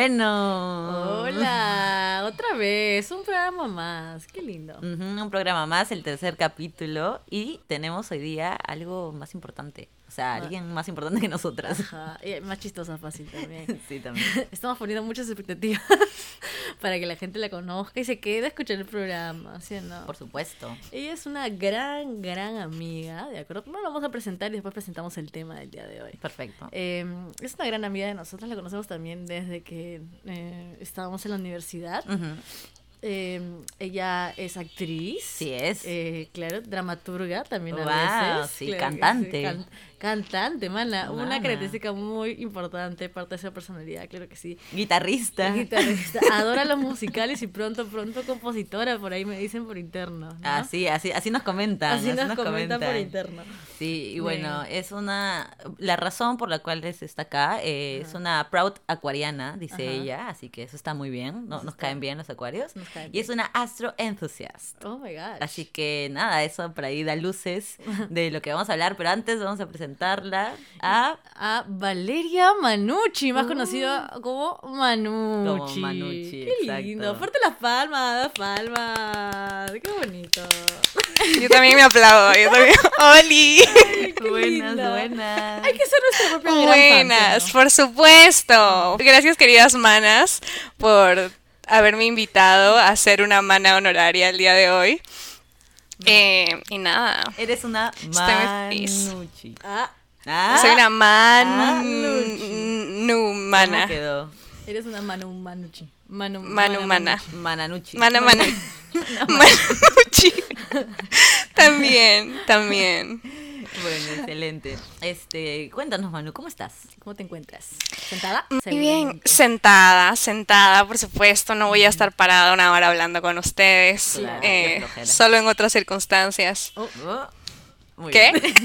Bueno. Hola, otra vez, un programa más, qué lindo. Ujú, un programa más, el tercer capítulo. Y tenemos hoy día algo más importante. O sea, alguien más importante que nosotras. Ajá, y más chistosa fácil también. Sí, también. Estamos poniendo muchas expectativas para que la gente la conozca y se quede a escuchar el programa, ¿sí o no? Por supuesto. Ella es una gran, gran amiga, ¿de acuerdo? Primero la vamos a presentar y después presentamos el tema del día de hoy. Perfecto. Eh, es una gran amiga de nosotros, la conocemos también desde que eh, estábamos en la universidad. Ujú. Eh, ella es actriz. Sí es. Eh, claro, dramaturga también a veces. sí, claro cantante. Can- cantante, mana. Una Mana. característica muy importante, parte de esa personalidad, claro que sí. Guitarrista. Guitarrista, adora los musicales y pronto, pronto compositora, por ahí me dicen por interno. ¿no? Así, así, así nos comentan. Así nos, comenta comentan. por interno. Sí, y bueno, Bien. es una... La razón por la cual es- está acá eh, es una proud acuariana, dice Ajá. ella, así que eso está muy bien, ¿no? Nos caen bien los acuarios. nos caen Y es una astro enthusiast. Oh my gosh. Así que nada, eso por ahí da luces de lo que vamos a hablar, pero antes vamos a presentarla a... a Valeria Manucci, más conocida como Manucci. Como Manucci, Qué exacto. lindo. Fuerte las palmas, las palmas. Qué bonito. Yo también me aplaudo, yo también. ¡Oli! Qué buenas, linda. buenas. Hay que ser nuestra propia gran Buenas, fan, por supuesto. Gracias, queridas manas, por haberme invitado a ser una mana honoraria el día de hoy. Eh, y nada, Eres una. ¿no? Ah, Ah, soy una Manucci. manu ¿cómo mana. quedó? eres una Manu Manucci. Manu, Manu mana. Mananucci. Mana mana. Manucci. También, también. Bueno, excelente. Este, cuéntanos, Manu, ¿cómo estás? ¿Cómo te encuentras? ¿Sentada? Muy bien, sentada, sentada, por supuesto. No voy a estar parada una hora hablando con ustedes. Claro, eh, solo en otras circunstancias. Oh, muy ¿Qué? bien.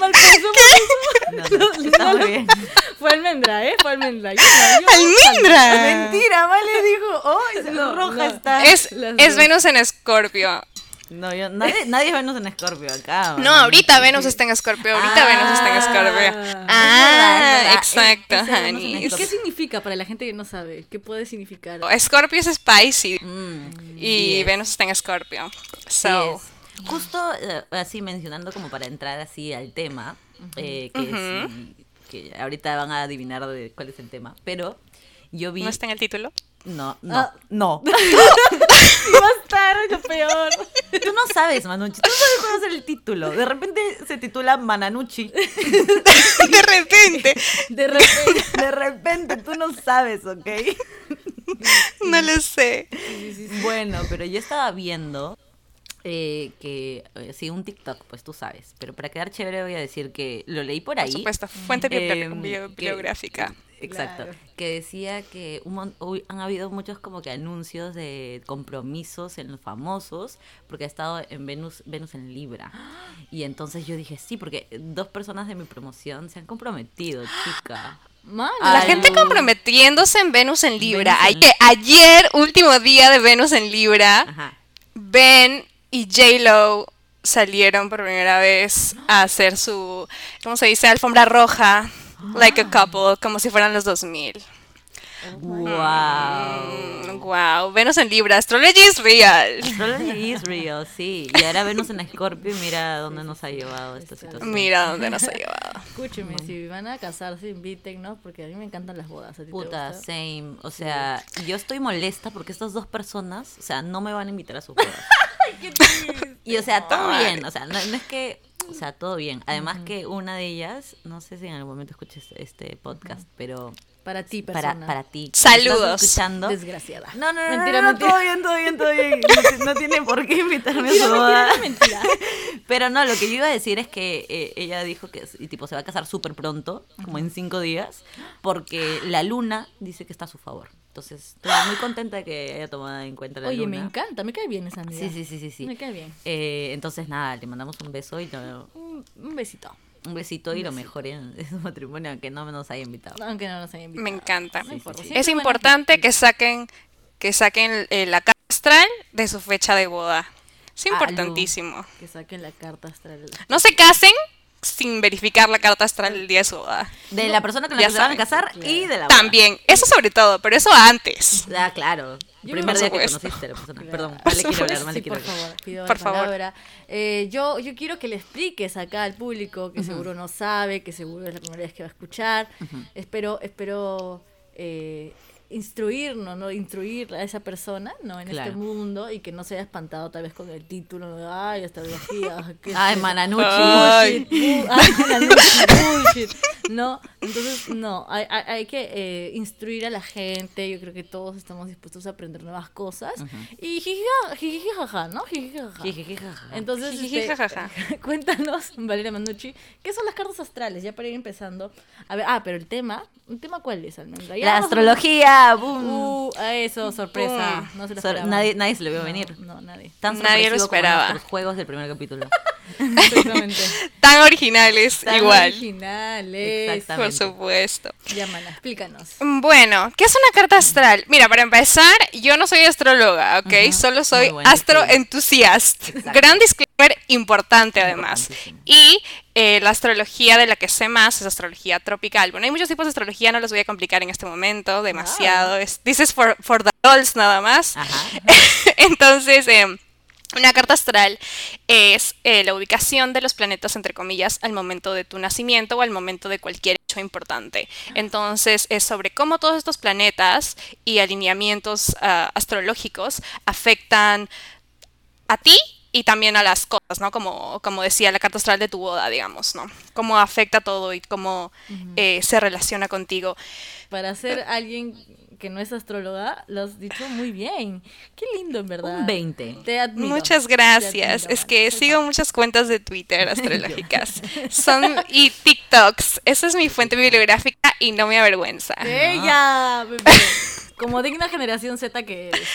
Mal No, no, está muy bien. Fue almendra, ¿eh? Fue almendra. Yo no, yo- ¡Almendra! Mentira, Vale dijo, ¡oh, es No, roja no. está! Es, es. Venus en Escorpio. No, yo, nadie, nadie es Venus en Escorpio acá. No, ahorita Venus está en Escorpio. Ahorita Ah, Venus está en Escorpio. es verdad, Ah, es exacto, honey. ¿Y Escorpio. qué significa para la gente que no sabe? ¿Qué puede significar? Escorpio es spicy. Mm, Y yes. Venus está en Escorpio. So, Yes. Justo eh, así mencionando como para entrar así al tema, eh, que, Ujú. sí- que ahorita van a adivinar de cuál es el tema, pero yo vi... ¿no está en el título? No, no, Ah. no. Va a estar lo peor. Tú no sabes, Manucci. Tú no sabes cuál es el título. De repente se titula Mananucci. De repente. De repente. De repente tú no sabes, ¿ok? No lo sé. Bueno, pero yo estaba viendo eh, que, eh, sí, un TikTok, pues tú sabes. Pero para quedar chévere voy a decir que lo leí por ahí. Por supuesto, fuente Eh, que- bibliográfica. Exacto. Claro. Que decía que un uy, han habido muchos como que anuncios de compromisos en los famosos porque ha estado en Venus, Venus en Libra. Y entonces yo dije, sí, porque dos personas de mi promoción se han comprometido, chica. Mal. La gente comprometiéndose en Venus en Libra. Venus en Ayer, ayer, último día de Venus en Libra, Ajá. Ben y J-Lo salieron por primera vez a hacer su, ¿cómo se dice? Alfombra roja, like a couple, como si fueran los 2000. Wow. wow, Venus en Libra, astrology is real. Astrology is real, sí. Y ahora Venus en Escorpio y mira dónde nos ha llevado esta situación. Mira dónde nos ha llevado. Escúcheme, si van a casarse, invítennos, porque a mí me encantan las bodas. ¿A ti te Puta, gusta? same. O sea, yo estoy molesta porque estas dos personas, o sea, no me van a invitar a sus bodas. y o sea, todo bien. O sea, no, no es que, o sea, todo bien. Además que una de ellas, no sé si en algún momento escuches este podcast, pero Para ti, para, persona. para ti. Saludos. ¿estás escuchando? Desgraciada. No, no, no, Mentira, no, no, mentira. todo bien, todo bien, todo bien. No, ti- no tiene por qué invitarme a su boda. Mentira, mentira. Pero no, lo que yo iba a decir es que eh, ella dijo que y, tipo se va a casar súper pronto, como en cinco días, porque la luna dice que está a su favor. Entonces, estoy muy contenta de que haya tomado en cuenta la Oye, luna. me encanta, me cae bien esa amiga. Sí, sí, sí, sí, sí. Me cae bien. Eh, entonces, nada, le mandamos un beso y lo- Un, un besito. un besito y lo mejor en, en su matrimonio, aunque no nos haya invitado. Aunque no nos hayan invitado. Me encanta. No sí, Es importante que saquen que saquen eh, la carta astral de su fecha de boda. Es Ah, importantísimo. Que saquen la carta astral. No se casen sin verificar la carta astral el día de su boda. De la persona con la Ya que se van a saben. casar y de la boda. También, eso sobre todo, pero eso antes. Ah, claro. Yo Primer por día que supuesto. conociste a la persona. Claro. Perdón, Por vale quiero hablar, vale Sí, quiero por hablar. favor, pido Por la favor. palabra. Eh, yo, yo quiero que le expliques acá al público que seguro no sabe, que seguro es la primera vez que va a escuchar. Espero, espero eh, instruirnos, ¿no? Instruir a esa persona, ¿no? En Claro. este mundo y que no se haya espantado tal vez con el título, ¿no? de, Ay, astrología. ¿qué es Ay, eso?". Mananuchi. Ay. Bullshit, ay, Mananuchi, bullshit. No, entonces no, hay, hay, que eh, instruir a la gente, yo creo que todos estamos dispuestos a aprender nuevas cosas y jijija, jijiji, jaja, ¿no? Jijiji, jaja. Entonces, este, cuéntanos, Valeria Manucci, ¿qué son las cartas astrales? Ya para ir empezando. A ver, ah, pero el tema, ¿el tema cuál es, Almendra? Ya La astrología, boom. Uh, a eso, sorpresa. No se lo Sor- nadie, nadie se lo vio No, venir. No, nadie. Tan Nadie lo esperaba. nuestros juegos del primer capítulo. Exactamente. Tan originales, Tan igual. originales. Exactamente. Por supuesto. Llámala, explícanos. Bueno, ¿qué es una carta astral? Mira, para empezar, yo no soy astróloga, ¿ok? Solo soy astroentusiasta. Gran disclaimer importante además. Y eh, la astrología de la que sé más es astrología tropical. Bueno, hay muchos tipos de astrología, no los voy a complicar en este momento, demasiado. Es, this is for, for the adults nada más. Ajá. Entonces, eh, una carta astral es eh, la ubicación de los planetas, entre comillas, al momento de tu nacimiento o al momento de cualquier hecho importante. Entonces, es sobre cómo todos estos planetas y alineamientos ah, astrológicos afectan a ti y también a las cosas, ¿no? Como, como decía la carta astral de tu boda, digamos, ¿no? Cómo afecta todo y cómo eh, se relaciona contigo. Para ser alguien que no es astróloga, lo has dicho muy bien. Qué lindo, en verdad. Un 20. Te admiro. Muchas Te gracias. admiro, Es que sigo muchas cuentas de Twitter astrológicas. Son y TikToks. Esa es mi fuente bibliográfica y no me avergüenza. Ella, bebé. Como digna generación Z que eres.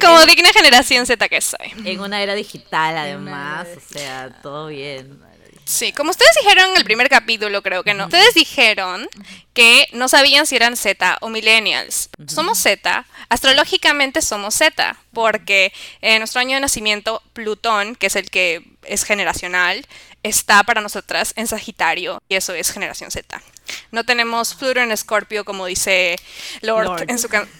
Como digna generación Z que soy. En una era digital, además. era O sea, todo bien. Sí, como ustedes dijeron en el primer capítulo, creo que no. Ustedes dijeron que no sabían si eran Z o millennials. Somos Z, astrológicamente somos Z, porque en nuestro año de nacimiento, Plutón, que es el que es generacional, está para nosotras en Sagitario, y eso es generación Z. No tenemos Pluto en Escorpio, como dice Lord, Lord. en su can-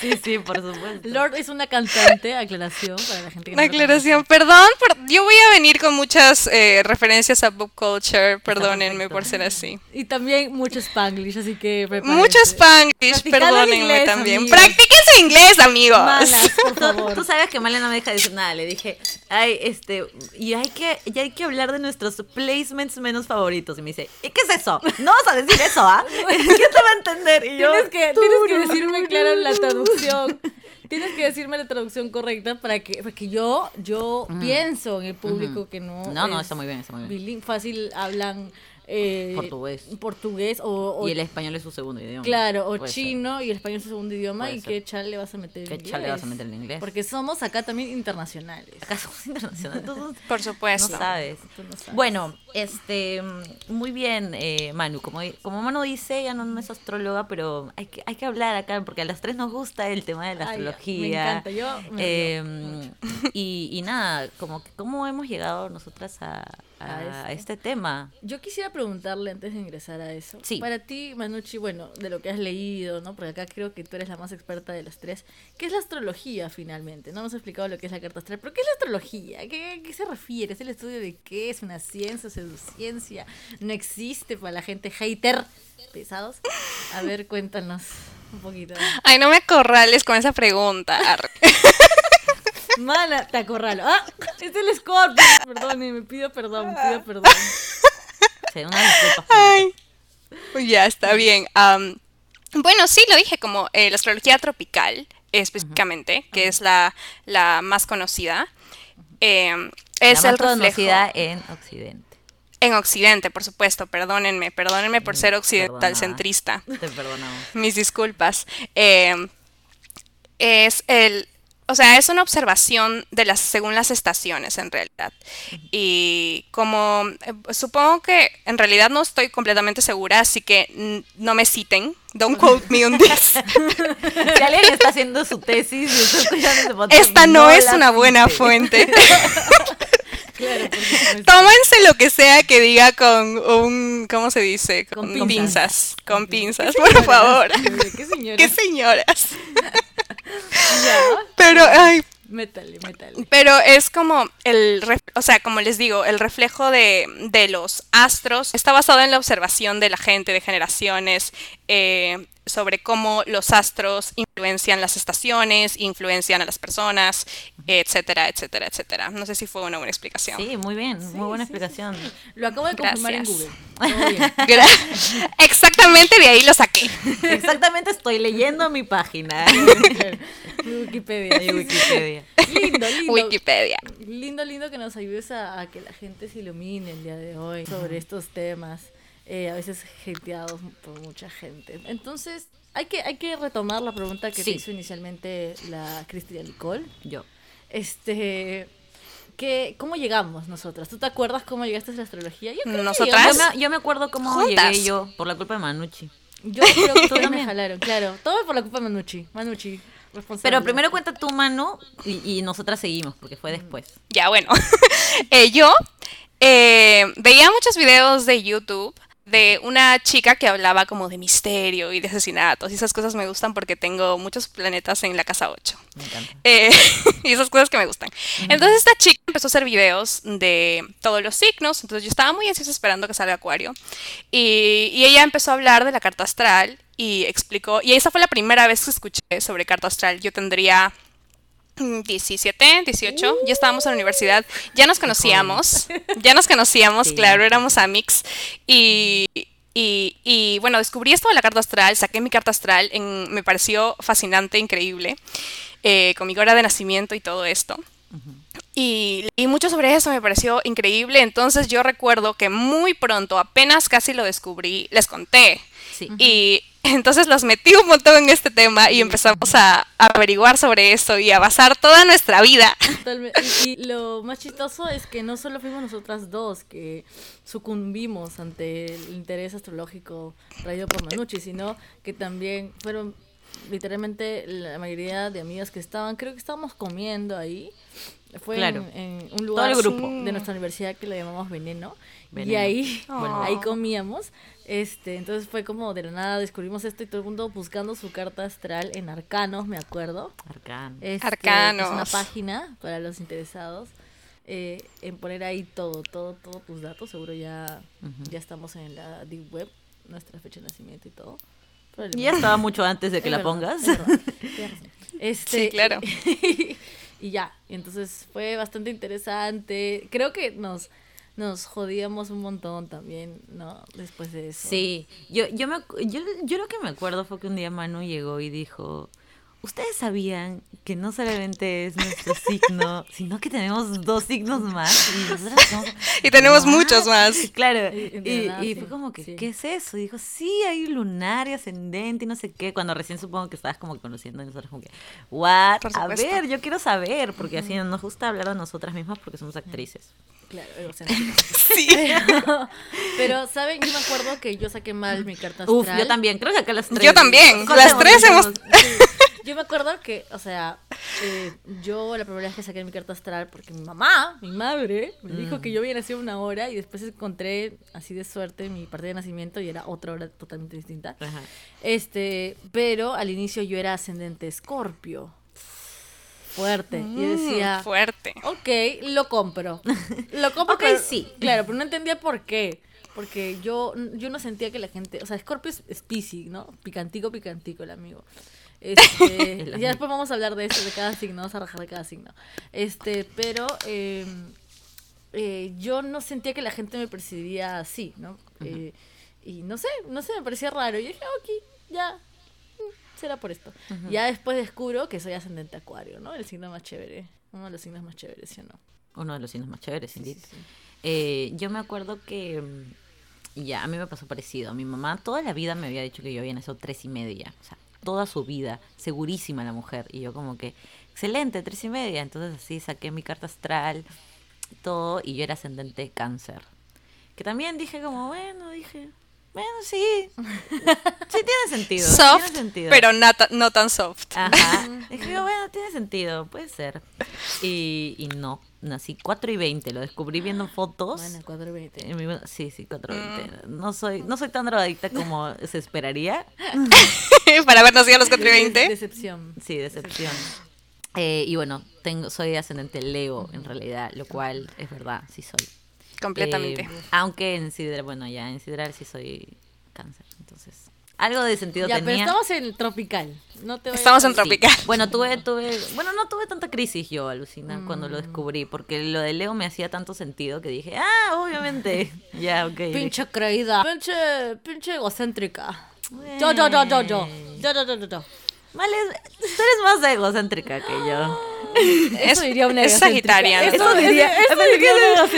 Sí, sí, por supuesto. Lord es una cantante, aclaración para la gente que no Una conoce. aclaración, perdón, por- yo voy a venir con muchas eh, referencias a pop culture, perdónenme por ser así. Y también mucho Spanglish, así que prepárense. Mucho Spanglish, perdónenme inglés, también. amigos. Practíquense inglés, amigos. Malas, por Tú, favor. tú sabes que Male no me deja decir nada. Le dije, ay, este, y hay que, y hay que hablar de nuestros placements menos favoritos. Y me dice, ¿y qué es eso? No vas a decir eso, ¿ah? ¿Quién te va a entender? Y yo, Tienes que, tienes que decirme claro la traducción. Tienes que decirme la traducción correcta para que, porque yo, yo pienso en el público que no. No, no, es está muy bien, está muy bien. fácil hablan eh, Portugués. portugués o, o- Y el español es su segundo idioma. claro, o Puede ser. chino y el español es su segundo idioma Puede y ser. qué chal le vas a meter en ¿Qué inglés. chal le vas a meter en inglés? Porque somos acá también internacionales. Acá somos internacionales. Por no supuesto. sabes. Tú no sabes. Bueno, este, muy bien, eh, Manu. Como, como Manu dice, ella no, no es astróloga, pero hay que, hay que hablar acá porque a las tres nos gusta el tema de la Ay, astrología. me encanta, yo me Eh, y, y nada, como que cómo hemos llegado nosotras a, a A este tema. Yo quisiera preguntarle antes de ingresar a eso. Sí. Para ti, Manucci, bueno, de lo que has leído, ¿no? Porque acá creo que tú eres la más experta de las tres. ¿Qué es la astrología finalmente? No nos has explicado lo que es la carta astral, pero ¿qué es la astrología? ¿Qué, a qué se refiere? ¿Es el estudio de qué? ¿Es una ciencia? ¿Es pseudociencia? ¿No existe para la gente hater? ¿Pesados? A ver, cuéntanos un poquito. Ay, no me acorrales con esa pregunta. Mana, te acorralo. ¡Ah! Es el Scorpio. Perdón, me pido perdón, pido perdón. Sí, una disculpa. Ay. Ya está bien. Bueno, sí, lo dije como eh, la astrología tropical, específicamente, que es la, la más conocida. em, es la el más reflejo. conocida en Occidente. En Occidente, por supuesto, perdónenme, perdónenme por ser occidental centrista. Te perdonamos. Mis disculpas. Eh, es el, o sea, es una observación de las, según las estaciones en realidad. Y como, eh, supongo que en realidad no estoy completamente segura, así que no me citen. Don't quote me on this. Si alguien está haciendo su tesis y está escuchando podcast, Esta no, es una buena cite. fuente. Claro. Tómense lo que sea que diga con un, ¿cómo se dice? Con, Con pinzas. Con pinzas, ¿Qué por favor. ¿Qué señora? Qué señoras. Pero, ay, métale, métale. Pero es como el, o sea, como les digo, el reflejo de, de los astros. Está basado en la observación de la gente, de generaciones, eh, sobre cómo los astros influencian las estaciones, influencian a las personas, etcétera, etcétera, etcétera. No sé si fue una buena explicación. Sí, muy bien, muy buena sí, sí, explicación. Lo acabo de confirmar en. Google. Todo bien. Gra- Exactamente de ahí lo saqué. Exactamente, estoy leyendo mi página Wikipedia. Wikipedia. Lindo, lindo. Wikipedia. Lindo, lindo que nos ayudes a, a que la gente se ilumine el día de hoy sobre estos temas, eh, a veces hateados por mucha gente. Entonces, hay que, hay que retomar la pregunta que te Sí. hizo inicialmente la Cristian Nicole. Yo. Este, que, ¿cómo llegamos nosotras? ¿Tú te acuerdas cómo llegaste a la astrología? Yo creo que ¿Nosotras? Yo llegamos- me, yo me acuerdo cómo Juntas. llegué yo por la culpa de Manucci. Yo creo que ustedes me jalaron, claro. Todo por la culpa de Manucci. Manucci, responsable. Pero primero cuenta tu mano y, y nosotras seguimos, porque fue después. Ya, bueno. Eh, yo eh, veía muchos videos de YouTube de una chica que hablaba como de misterio y de asesinatos. Y esas cosas me gustan porque tengo muchos planetas en la casa 8. Me encanta. Eh, y esas cosas que me gustan. Entonces esta chica empezó a hacer videos de todos los signos. Entonces yo estaba muy ansiosa esperando que salga Acuario. Y, y ella empezó a hablar de la carta astral y explicó. Y esa fue la primera vez que escuché sobre carta astral. Yo tendría 17, 18, ya estábamos en la universidad, ya nos conocíamos, ya nos conocíamos, Sí. claro, éramos amics y, y, y, bueno, descubrí esto de la carta astral, saqué mi carta astral, en- me pareció fascinante, increíble, eh, con mi hora de nacimiento y todo esto. Y leí mucho sobre eso, me pareció increíble. Entonces yo recuerdo que muy pronto, apenas casi lo descubrí, les conté. Sí. Y entonces los metí un montón en este tema y empezamos a, averiguar sobre eso y a basar toda nuestra vida. Totalmente. Y, y lo más chistoso es que no solo fuimos nosotras dos que sucumbimos ante el interés astrológico traído por Manucci, sino que también fueron literalmente la mayoría de amigas que estaban, creo que estábamos comiendo ahí. Fue Claro. en, en un lugar el grupo. de nuestra universidad que le llamamos Veneno. Y ahí, Bueno. ahí comíamos. Este, entonces fue como de la nada descubrimos esto y todo el mundo buscando su carta astral en arcanos, me acuerdo. Arcano. Este, Arcanos. Es una página para los interesados. eh, en poner ahí todo, todo, todos tus datos. Seguro ya, ya estamos en la deep web, nuestra fecha de nacimiento y todo. Ya Probablemente. estaba mucho antes de que Es la verdad, pongas. es. Este, Sí, claro. y ya, y entonces fue bastante interesante. Creo que nos, nos jodíamos un montón también, ¿no? Después de eso. Sí, yo, yo, me, yo, yo lo que me acuerdo fue que un día Manu llegó y dijo, ¿ustedes sabían que no solamente es nuestro signo, sino que tenemos dos signos más? Y, nosotras somos- Y tenemos muchos más. Claro, Y- y de y, verdad, y sí, fue como que, sí. ¿qué es eso? Y dijo, sí, hay lunar y ascendente y no sé qué, cuando recién supongo que estabas como conociendo y nosotros como que, ¿what? A ver, yo quiero saber, porque así nos gusta hablar de nosotras mismas porque somos actrices. Claro, egocéntricas. Sí. Pero, pero, ¿saben? Yo me acuerdo que yo saqué mal mi carta astral. Uf, yo también, creo que acá las tres. Yo también, las tres hemos... Sí. Yo me acuerdo que, o sea, eh, yo la primera vez que saqué mi carta astral, porque mi mamá, mi madre, me dijo Mm. que yo había nacido una hora y después encontré, así de suerte, mi partida de nacimiento y era otra hora totalmente distinta. Ajá. Este, pero al inicio yo era ascendente escorpio. Fuerte. y yo decía, Mm, fuerte. ok, lo compro. Lo compro, Ok, pero- sí. Claro, pero no entendía por qué. Porque yo, yo no sentía que la gente. O sea, Scorpio es, es ¿no? Picantico, picantico, el amigo. Este, ya después vamos a hablar de eso, de cada signo, vamos a rajar de cada signo. Este, pero eh, eh, yo no sentía que la gente me percibía así, ¿no? Eh, y no sé, no sé, me parecía raro. Y yo dije, "Ah, ok, ya, mm, será por esto. Ya después descubro que soy ascendente acuario, ¿no? El signo más chévere. Uno de los signos más chéveres, ¿sí o no? Uno de los signos más chéveres, sí, sí. Eh, yo me acuerdo que mm, ya, a mí me pasó parecido. Mi mamá toda la vida me había dicho que yo había nacido tres y media. O sea, toda su vida, segurísima la mujer. Y yo como que, excelente, tres y media. Entonces así saqué mi carta astral, todo, y yo era ascendente cáncer. Que también dije como, bueno, dije, Bueno, sí. Sí tiene sentido. Soft, tiene sentido. pero no, ta- no tan soft. Ajá. Que, bueno, tiene sentido, puede ser. Y, y no, nací 4 y 20, lo descubrí viendo fotos. Bueno, 4.20. En mi- Sí, sí, 4 y 20. Mm. No soy, no soy tan drogadicta como se esperaría. Para haber nacido a los 4 y 20. Decepción. Sí, decepción. Eh, y bueno, tengo, soy ascendente Leo en realidad, lo cual es verdad, sí soy. Completamente. Eh, aunque en Sidral, bueno, ya en Sidral sí soy cáncer, entonces. Algo de sentido Ya, pero tenía. estamos en tropical. No te Estamos a- en tropical. Bueno, tuve, tuve, bueno, no tuve tanta crisis yo, alucina, cuando Mm. lo descubrí, porque lo de Leo me hacía tanto sentido que dije, ah, obviamente, ya, ok. Pinche creída. Pinche, pinche egocéntrica. Yo, yo, yo, yo, yo. Yo, yo, yo, yo, yo. Vale, tú eres más egocéntrica que yo. Es, Eso diría una es egocéntrica. sagitaria. ¿no? Eso diría, eso diría una eso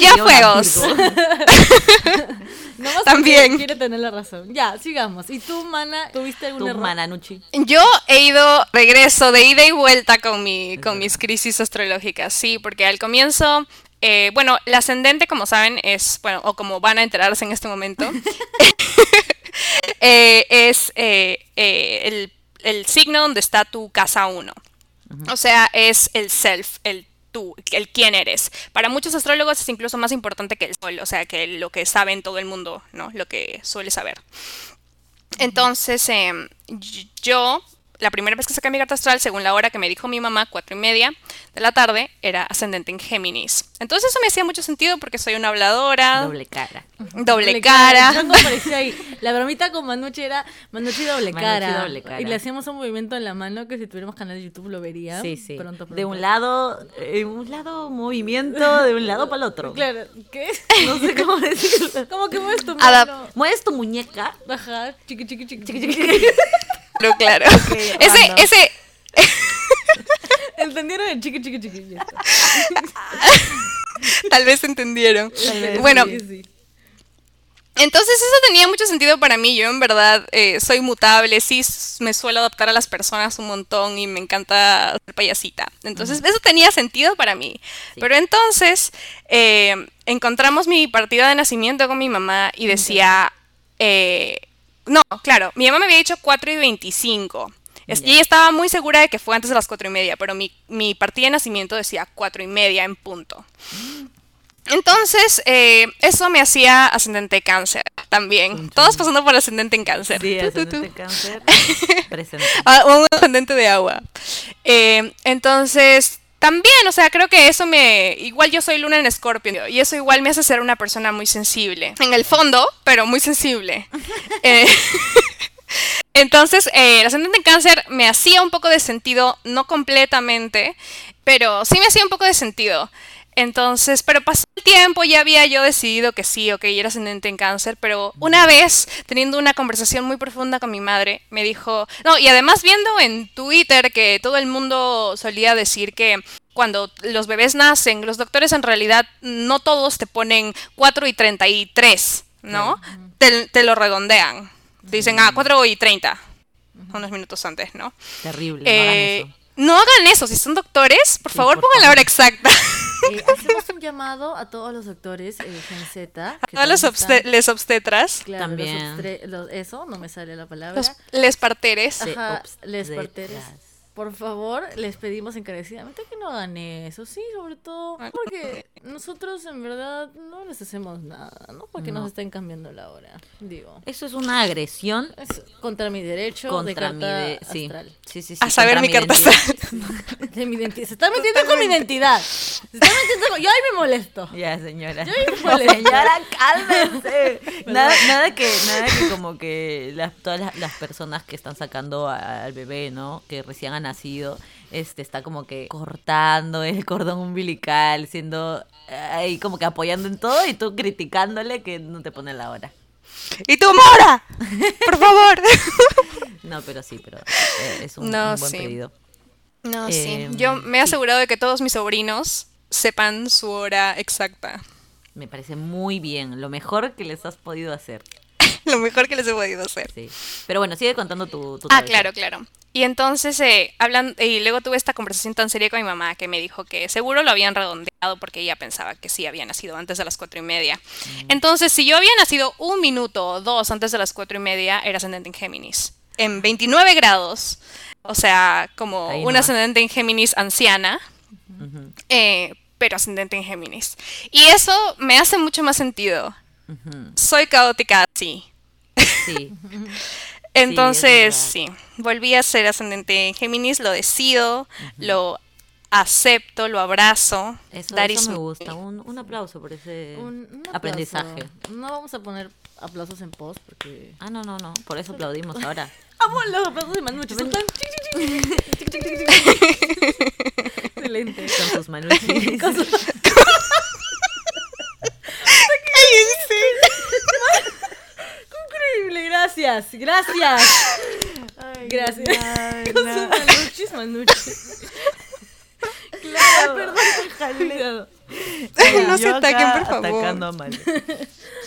Ya diría una fuegos. Virgo. Nomás porque También. Quiere tener la razón. Ya, sigamos. ¿Y tú, mana, tuviste algún error? mananuchi. Yo he ido, regreso de ida y vuelta con, mi, con mis crisis astrológicas, sí, porque al comienzo, eh, bueno, el ascendente, como saben, es, bueno, o como van a enterarse en este momento, eh, es eh, el, el signo donde está tu casa 1. O sea, es el self, el tú, el quién eres. Para muchos astrólogos es incluso más importante que el sol, o sea, que lo que saben todo el mundo, ¿no? Lo que suele saber. Entonces, em, yo, la primera vez que saqué mi carta astral, según la hora que me dijo mi mamá, cuatro y media de la tarde, era ascendente en Géminis. Entonces eso me hacía mucho sentido porque soy una habladora, Doble cara. doble, cara. Yo ahí. La bromita con Manucci era Manucci doble Manucci cara. doble cara. Y le hacíamos un movimiento en la mano que si tuviéramos canal de YouTube lo vería. Sí, sí. Pronto, pronto. De un lado, de un lado movimiento, de un lado para el otro. Claro, ¿qué? No sé cómo decirlo. ¿Cómo que mueves tu Adap- mano? Mueves tu muñeca. Ajá, chiqui, chiqui, chiqui, Chiqui, chiqui. Pero claro. ese, ese, ¿Entendieron el chiqui, chiqui, chiqui? Tal vez entendieron. vez, Bueno, Sí, sí. Entonces eso tenía mucho sentido para mí. Yo en verdad eh, soy mutable, sí me suelo adaptar a las personas un montón y me encanta ser payasita. Entonces eso tenía sentido para mí. Sí. Pero entonces eh, encontramos mi partida de nacimiento con mi mamá y decía... eh, no, claro, mi mamá me había dicho 4 y 25. Es- Ya. Y ella estaba muy segura de que fue antes de las 4 y media, pero mi, mi partida de nacimiento decía 4 y media en punto. Entonces, eh, eso me hacía ascendente cáncer también. Todos pasando por ascendente en cáncer. Sí, ascendente cáncer. Presente. Ah, un ascendente de agua. Eh, entonces, también, o sea, creo que eso me... Igual yo soy luna en escorpio y eso igual me hace ser una persona muy sensible. En el fondo, pero muy sensible. Eh, entonces, eh, el ascendente en cáncer me hacía un poco de sentido, no completamente, pero sí me hacía un poco de sentido. Entonces, pero pasó el tiempo, ya había yo decidido que sí, ok, era ascendente en cáncer, pero una vez, teniendo una conversación muy profunda con mi madre, me dijo, no, y además viendo en Twitter que todo el mundo solía decir que cuando los bebés nacen, los doctores en realidad no todos te ponen 4 y 33, ¿no? Te, te lo redondean. Dicen, ah, 4 y 30, unos minutos antes, ¿no? Terrible, Eh, no hagan eso. no hagan eso, si son doctores, por Sí, favor por pongan la hora exacta. Eh, hacemos un llamado a todos los doctores eh, Gen Z. que A los obste- están- les obstetras, Claro, los También. obstre- los- eso, no me sale la palabra. los les parteres. Ajá, les parteres. Por favor, les pedimos encarecidamente que no hagan eso, sí, sobre todo Ah, porque nosotros en verdad no les hacemos nada, ¿no? Porque No. nos estén cambiando la hora, digo. Eso es una agresión Es contra mi derecho de contra carta mi de- sí. astral. Sí, sí, sí, A saber mi carta identidad. De mi identidad. Se está metiendo con mi identidad. Se está metiendo con... Yo ahí me molesto. Ya, señora. Yo ahí me No, molesto. señora, cálmense. nada, nada que, nada que como que las, todas las, las personas que están sacando al bebé, ¿no? Que recién ha nacido, este, está como que cortando el cordón umbilical, siendo ahí como que apoyando en todo y tú criticándole que no te pone la hora. ¡Y tú, Mora! ¡Por favor! No, pero sí, pero eh, es un, No, un buen sí. pedido. No, sí. Em, Yo me he asegurado de que todos mis sobrinos sepan su hora exacta. Me parece muy bien, lo mejor que les has podido hacer. lo mejor que les he podido hacer. Sí. Pero bueno, sigue contando tu, tu Ah, claro, claro. Y entonces, eh, hablan, y luego tuve esta conversación tan seria con mi mamá que me dijo que seguro lo habían redondeado porque ella pensaba que sí había nacido antes de las cuatro y media. Entonces, si yo había nacido un minuto o dos antes de las cuatro y media, era ascendente en Géminis. En 29 grados, o sea, como Ahí un nomás. ascendente en Géminis anciana, eh, pero ascendente en Géminis. Y eso me hace mucho más sentido. Soy caótica, sí. Sí. Entonces, es sí, volví a ser ascendente en Géminis, lo decido, lo acepto, lo abrazo. Eso, That eso is me gusta. Un, un aplauso por ese Un, un aplauso. aprendizaje. No vamos a poner aplausos en post porque. Ah, no, no, no. Por eso aplaudimos ahora. ¡Amo los aplausos de Manucci! Son tan. Excelente. Con sus. Con su- Gracias, gracias. Gracias. Con sus manuchis, manuchis. Claro, perdón, No se ataquen, por favor. Atacando a.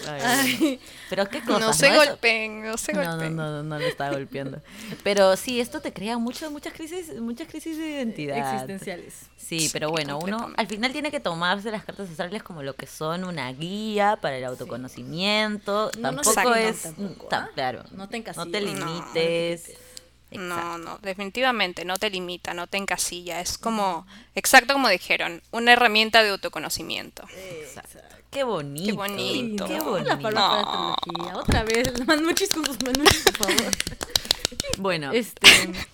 Ay, Ay, Pero qué cosas, No se golpeen, no se No, no, golpeen. no, no, no le está golpeando. Pero sí, esto te crea muchas, muchas crisis, muchas crisis de identidad. existenciales. Sí, pero bueno, uno al final tiene que tomarse las cartas astrales como lo que son una guía para el autoconocimiento. No tampoco es tampoco, ¿ah? claro. No te No te. No, no limites. No, no, definitivamente no te limita, no te encasilla. Es como, exacto como dijeron, una herramienta de autoconocimiento. Exacto. Qué bonito. Qué bonito. Qué No, bonito. La palabra de astrología. Otra vez, manuchis con sus manuchis, por favor. Bueno, Este,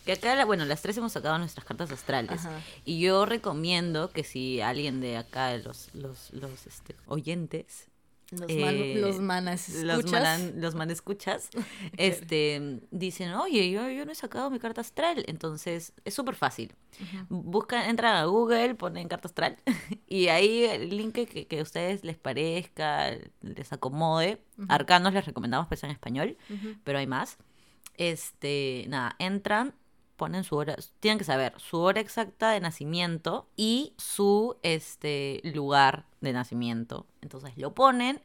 que acá, bueno, las tres hemos sacado nuestras cartas astrales. Ajá. Y yo recomiendo que si alguien de acá, los, los, los este, oyentes, los, Eh, manu- los manas los, escuchas. manan- los manescuchas, este, dicen, oye, yo, yo no he sacado mi carta astral. Entonces, es súper fácil. Buscan, entran a Google, ponen carta astral y ahí el link que, que a ustedes les parezca, les acomode. Arcanos les recomendamos pues en español, Ujú. pero hay más. Este, nada, entran, ponen su hora, tienen que saber su hora exacta de nacimiento y su este lugar de nacimiento. Entonces lo ponen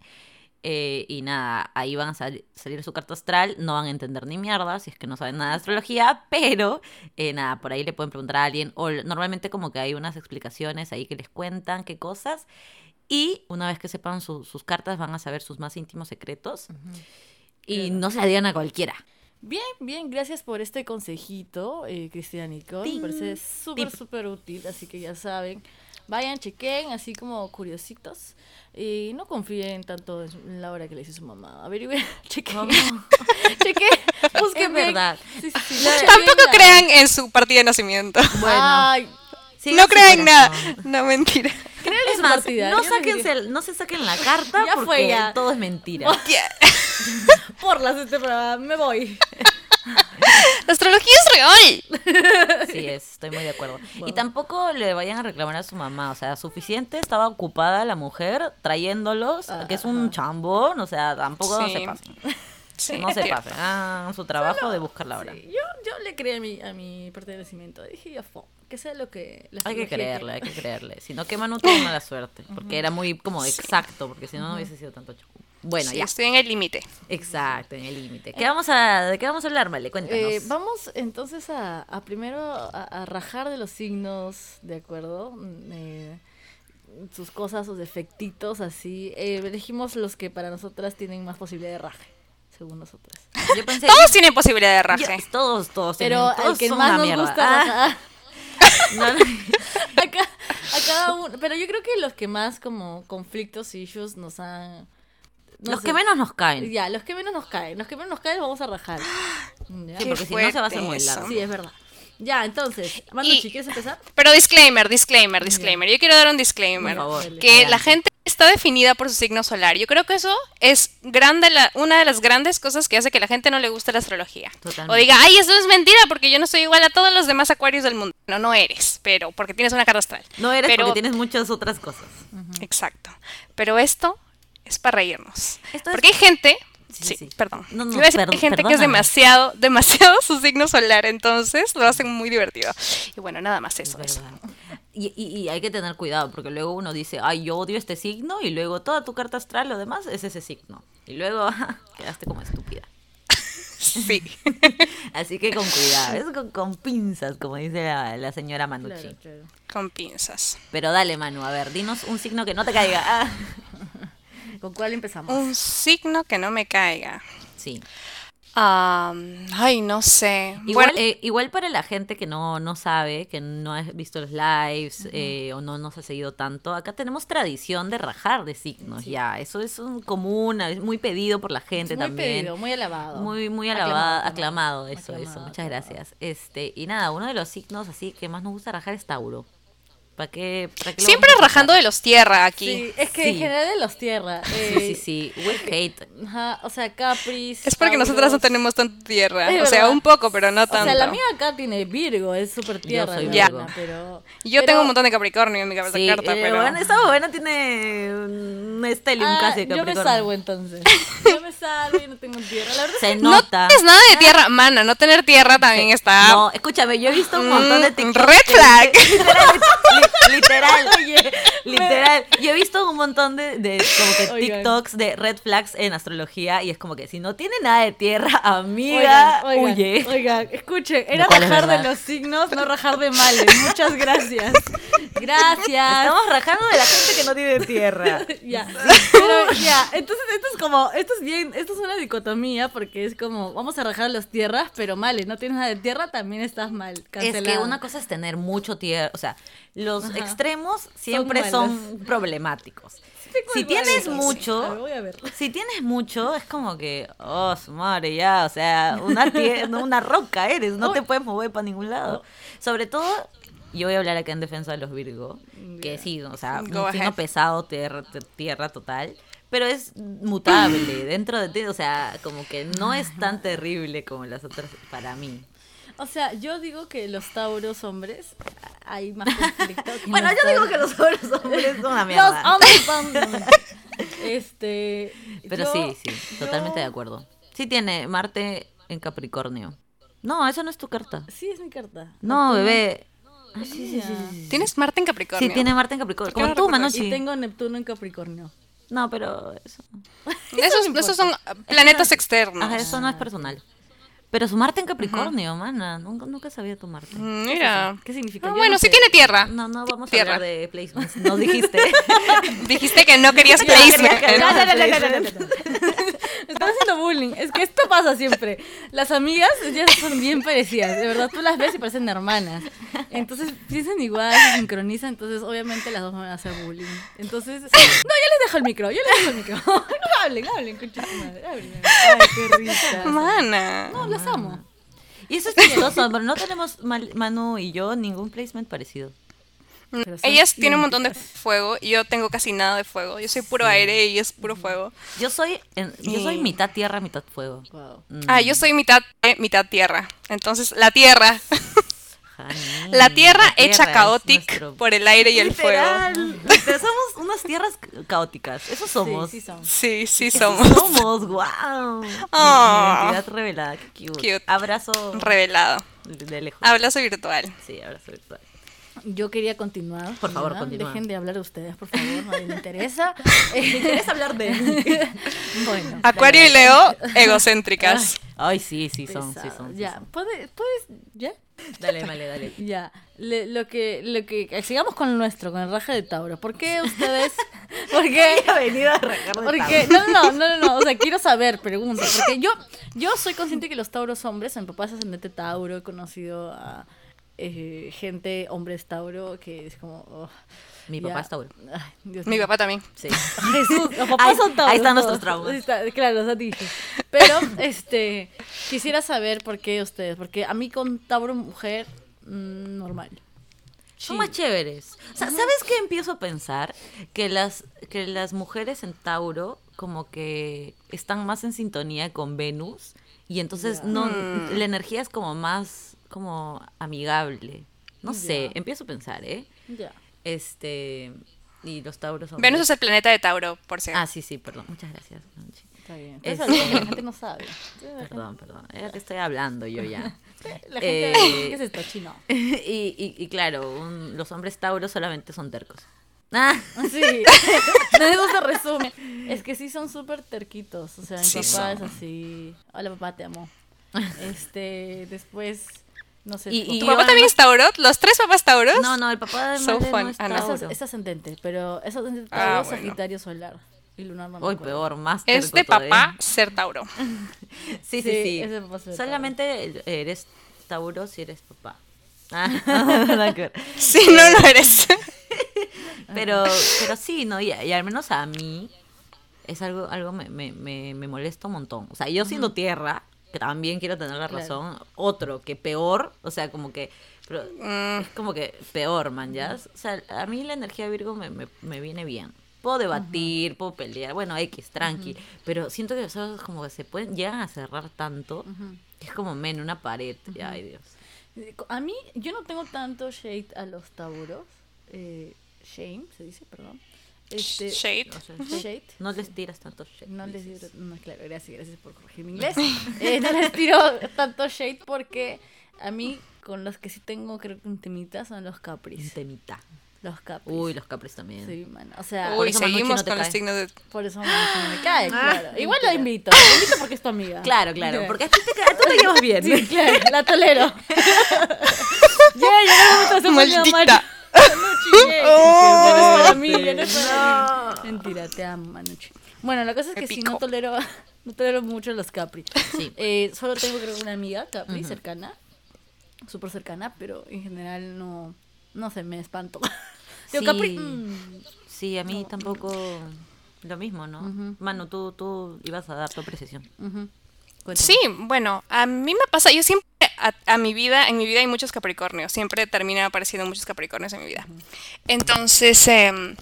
eh, y nada, ahí van a sal- salir su carta astral, no van a entender ni mierda si es que no saben nada de astrología, pero eh, nada, por ahí le pueden preguntar a alguien o normalmente como que hay unas explicaciones ahí que les cuentan qué cosas y una vez que sepan su- sus cartas van a saber sus más íntimos secretos y no se la digan a cualquiera. Bien, bien, gracias por este consejito, eh, Cristianico. Me Ting. parece súper, súper útil, así que ya saben. Vayan, chequen, así como curiositos. Y no confíen tanto en la hora que le dice su mamá. Averigüen, chequen. chequen, busquen Es bien. verdad. Sí, sí, sí, busquen Tampoco la- crean en su partida de nacimiento. Bueno, Ay, no crean nada. No, mentira. créanle Es su más, partida, no, sáquense, no se saquen la carta Ya porque fue, ya. todo es mentira. Porlas este programa, me voy. La astrología es real. Sí, es, estoy muy de acuerdo. Y tampoco le vayan a reclamar a su mamá, o sea, suficiente estaba ocupada la mujer trayéndolos, que es un chambón, o sea, tampoco Sí. se pasen. Sí. No se pasen, hagan su trabajo de buscar la hora. Sí, yo, yo le creí a mi, a mi parte de nacimiento. Dije, ya fue. Que sea lo que. la Hay que creerle, hay que creerle. Si no, que Manu tuvo mala suerte, porque era muy como exacto, porque si no, no hubiese sido tanto chambón. Bueno, Sí, ya. estoy en el límite. Exacto, en el límite. ¿Qué vamos a, ¿De qué vamos a hablar, Vale? Cuéntanos. Eh, vamos entonces a, a primero a, a rajar de los signos, ¿de acuerdo? Mm, eh, sus cosas, sus defectitos, así. Eh, elegimos los que para nosotras tienen más posibilidad de raje, según nosotras. Yo pensé Todos tienen posibilidad de yo- raje. todos, todos. Pero tienen- todos al que son más una nos mierda. gusta Ah, rajar, no, no. a, ca- a cada uno. Pero yo creo que los que más como conflictos, issues nos han... no Los sé. que menos nos caen. Ya, los que menos nos caen. Los que menos nos caen vamos a rajar. ¿Ya? Sí, porque si no se va a hacer muy largo. Sí, es verdad. Ya, entonces, Manucci, ¿quieres empezar? Pero disclaimer, disclaimer, disclaimer. Yo quiero dar un disclaimer. Por favor. Que Adelante. la gente está definida por su signo solar. Yo creo que eso es grande la, una de las grandes cosas que hace que la gente no le guste la astrología. Totalmente. O diga, ay, eso es mentira porque yo no soy igual a todos los demás acuarios del mundo. No, no eres, pero porque tienes una carta astral. No eres pero, porque tienes muchas otras cosas. Exacto. Pero esto es para reírnos. Esto es- porque hay gente... Sí, Sí, sí. perdón. No, no, decir, perdón, hay gente que es demasiado, demasiado su signo solar, entonces lo hacen muy divertido. Y bueno, nada más eso. Es eso. verdad. Y, y- y hay que tener cuidado, porque luego uno dice, ay, yo odio este signo, y luego toda tu carta astral, lo demás es ese signo. Y luego quedaste como estúpida. Sí. Así que con cuidado, es con, con pinzas, como dice la, la señora Manucci. Claro, claro. Con pinzas. Pero dale, Manu, a ver, dinos un signo que no te caiga. Ah. ¿Con cuál empezamos? Un signo que no me caiga. Sí. Ah, ay, no sé. Igual, Bueno, eh, igual para la gente que no, no sabe, que no ha visto los lives eh, o no nos ha seguido tanto, acá tenemos tradición de rajar de signos ya. Eso es un común, es muy pedido por la gente muy también. pedido, muy alabado. Muy, muy alabado, aclamado. aclamado, eso, eso. Aclamado, Muchas gracias. Este, y nada, uno de los signos así que más nos gusta rajar es Tauro. ¿Para qué? para qué siempre rajando de los tierra aquí. Sí, es que en Sí. general de los tierra. Sí, eh, sí, sí. We hate. Ajá, o sea, Capris. Es porque nosotras no Tauros. tenemos tanta tierra. Es o sea, verdad. un poco, pero no O tanto. sea, la mía acá tiene Virgo, es súper tierra. soy la Virgo. verdad, pero... Yo pero- tengo un montón de Capricornio en mi cabeza Sí, carta, eh, pero. bueno, esta buena tiene un Stellium Ah, casi de yo me Capricornio. salvo entonces. Yo me salvo y no tengo tierra. La verdad Se No nota. tienes nada de tierra, mana. No tener tierra también está. No, escúchame, yo he visto un montón de Mm, TikToks. red flag. literal, oye, literal. Yo he visto un montón de, de como que Oigan. TikToks de red flags en astrología y es como que si no tiene nada de tierra, amiga, Oigan, oigan, huye. oigan, escuchen, era es rajar de los signos, no rajar de males. Muchas gracias. Gracias. Estamos rajando de la gente que no tiene tierra. Ya, pero ya, entonces esto es como, esto es bien, esto es una dicotomía porque es como, vamos a rajar las tierras, pero males, no tienes nada de tierra, también estás mal, Es cancelada. que una cosa es tener mucho tierra, o sea, los Ajá. extremos siempre son, problemáticos. Si tienes sí. mucho, voy a si tienes mucho, es como que, oh, su madre, ya, o sea, una, una roca eres, no te Oh. puedes mover para ningún lado. Sobre todo, yo voy a hablar acá en defensa de los Virgo, que sí, o sea, Go un signo pesado, tierra, tierra total, pero es mutable dentro de ti, o sea, como que no es tan terrible como las otras para mí. O sea, yo digo que los tauros hombres hay más conflicto. que Bueno, los yo digo tauros- que los hombres hombres son una Los mierda. hombres son- Este. Pero yo- sí, sí, totalmente yo- de acuerdo. Sí tiene Marte en Capricornio. No, esa no es tu carta. Sí, es mi carta. No, bebé. Ah, sí, sí, sí. ¿Tienes Marte en Capricornio? Sí, tiene Marte en Capricornio. ¿Por qué Como no tú? Manochi. Y tengo Neptuno en Capricornio. No, pero eso. Esos, no esos son planetas externos. Ajá, eso no es personal. Pero su Marte en Capricornio, mana. Nunca, nunca sabía tu Marte. Mm, Mira. ¿Qué significa? Ah, bueno, no sí sé. tiene tierra. No, no vamos a hablar de placements. Nos dijiste. Dijiste que no querías placement. Están haciendo bullying. Es que esto pasa siempre. Las amigas ya son bien parecidas. De verdad, tú las ves y parecen hermanas. Entonces piensan igual, se sincronizan. Entonces, obviamente, las dos van a hacer bullying. Entonces, no, yo les dejo el micro. Yo les dejo el micro. No hablen, hablen, concha madre. Hablen. Ay, qué risa. Mana. No, amo. y eso es chistoso, pero no tenemos Mal- Manu y yo ningún placement parecido. Son Ellas tienen un montón de fuego y yo tengo casi nada de fuego. Yo soy puro aire y es puro fuego. Yo soy, en- yo soy mitad tierra, mitad fuego. Wow. Mm, Ah, yo soy mitad eh, mitad tierra. Entonces, la tierra. La tierra la hecha es caótica nuestro- por el aire y el fuego. Literal, literal, Somos unas tierras ca- caóticas. Eso somos. Sí, sí son. Sí, sí somos. Somos, wow. Ah. identidad revelada, qué cute. Cute. Abrazo Revelado. de lejos. Abrazo virtual. Sí, abrazo virtual. Yo quería continuar. Por favor, continúa. Dejen de hablar ustedes, por favor. Nadie me interesa. ¿Me quieres hablar de mí? bueno. Acuario y Leo, egocéntricas. Ay, sí, sí son, sí son. sí Ya, son. ¿puedes? ¿Puedes? ¿Ya? Dale, dale, dale. Ya. Le- lo que, lo que, sigamos con el nuestro, con el raje de Tauro. ¿Por qué ustedes? ¿Por qué? Venido a rajar de Porque, no, no, no, no, no, o sea, quiero saber, pregunto, porque yo, yo soy consciente que los tauros hombres, mi papá es ascendente tauro, he conocido a eh, gente, hombres tauro, que es como... oh, Mi ya. papá es Tauro. Ay, Dios Mi papá también. Sí. Jesús, los papás Ahí- son tauros. ahí están todos. nuestros traumas. Está, claro, o sea, dije. Pero, este, quisiera saber por qué ustedes, porque a mí con Tauro mujer, mm, normal. Son más chéveres. O sea, ¿sabes qué empiezo a pensar? Que las, que las mujeres en Tauro como que están más en sintonía con Venus y entonces no Mm. la energía es como más como amigable. No sé, empiezo a pensar, ¿eh? Ya. Este y los Tauros son Venus es el planeta de Tauro, por si Ah, sí, sí, perdón. Muchas gracias. Está bien. Es- Entonces, la gente no sabe. Perdón, perdón. Era que estoy hablando yo ya. La gente, Eh, ¿qué es esto? Chino. y, y, y claro, un- los hombres tauros solamente son tercos. Ah, Sí, no eso se resume. Es que sí son súper terquitos. O sea, mi Sí papá es así. Hola papá, te amo. Este, después, no sé. Y- y ¿Tu papá también es Tauro? ¿Los tres papás Tauros? no, no, el papá de So no es Ah, es, ascendente, pero es ascendente Ah, bueno. Sagitario solar. Y lunar no peor, más Es de todavía. papá ser Tauro. Sí, sí, Sí, sí. es de papá ser Solamente eres tauro si eres papá. Ah, ver. Sí, no lo eres. pero, pero sí, ¿no? Y, y al menos a mí es algo, algo me, me, me, me molesta un montón. O sea, yo siendo tierra, que también quiero tener la Claro. razón, otro que peor, o sea, como que... Pero Mm, es como que peor, man, ¿ya? O sea, a mí la energía Virgo me, me, me viene bien. Puedo debatir, puedo pelear, bueno, X, tranqui. Pero siento que esos como que se pueden, llegan a cerrar tanto, que es como, men, una pared. Ay, Dios. A mí, yo no tengo tanto shade a los Tauros. Eh, shame, se dice, perdón. Este, Shade. O sea, Shade. No les tiras tanto shit. No les digo, no, claro, gracias, gracias por corregir mi inglés. Eh, no les tiro tanto shade porque a mí con los que sí tengo creo que un temita son los Un capris. temita. Los capris. Uy, los capris también. Sí, man. O sea, Uy, seguimos no te con los cae. signos de... por eso Manucci no me cae, Ah, claro. Igual la invito, la invito porque es tu amiga. Claro, claro. Porque a ti te, a ti te llevas bien. Sí, claro, la tolero. ya, ya no me gusta su Maldita. Manucci, ya. Oh, Ya no es para mí, ya no es no. para mí. Mentira, te amo, Manucci. Bueno, la cosa es que sí, Épico. no tolero, no tolero mucho los Capri. Sí. Eh, solo tengo creo una amiga Capri cercana, súper cercana, pero en general no, no sé, me espanto. Sí. Capri, mm, Sí, a mí tampoco lo mismo, ¿no? Ujú. Manu, tú, tú ibas a dar tu apreciación. ujú. Cuéntame. Sí, bueno, a mí me pasa, yo siempre, a, a mi vida, en mi vida hay muchos Capricornios, siempre terminan apareciendo muchos Capricornios en mi vida. Entonces, em,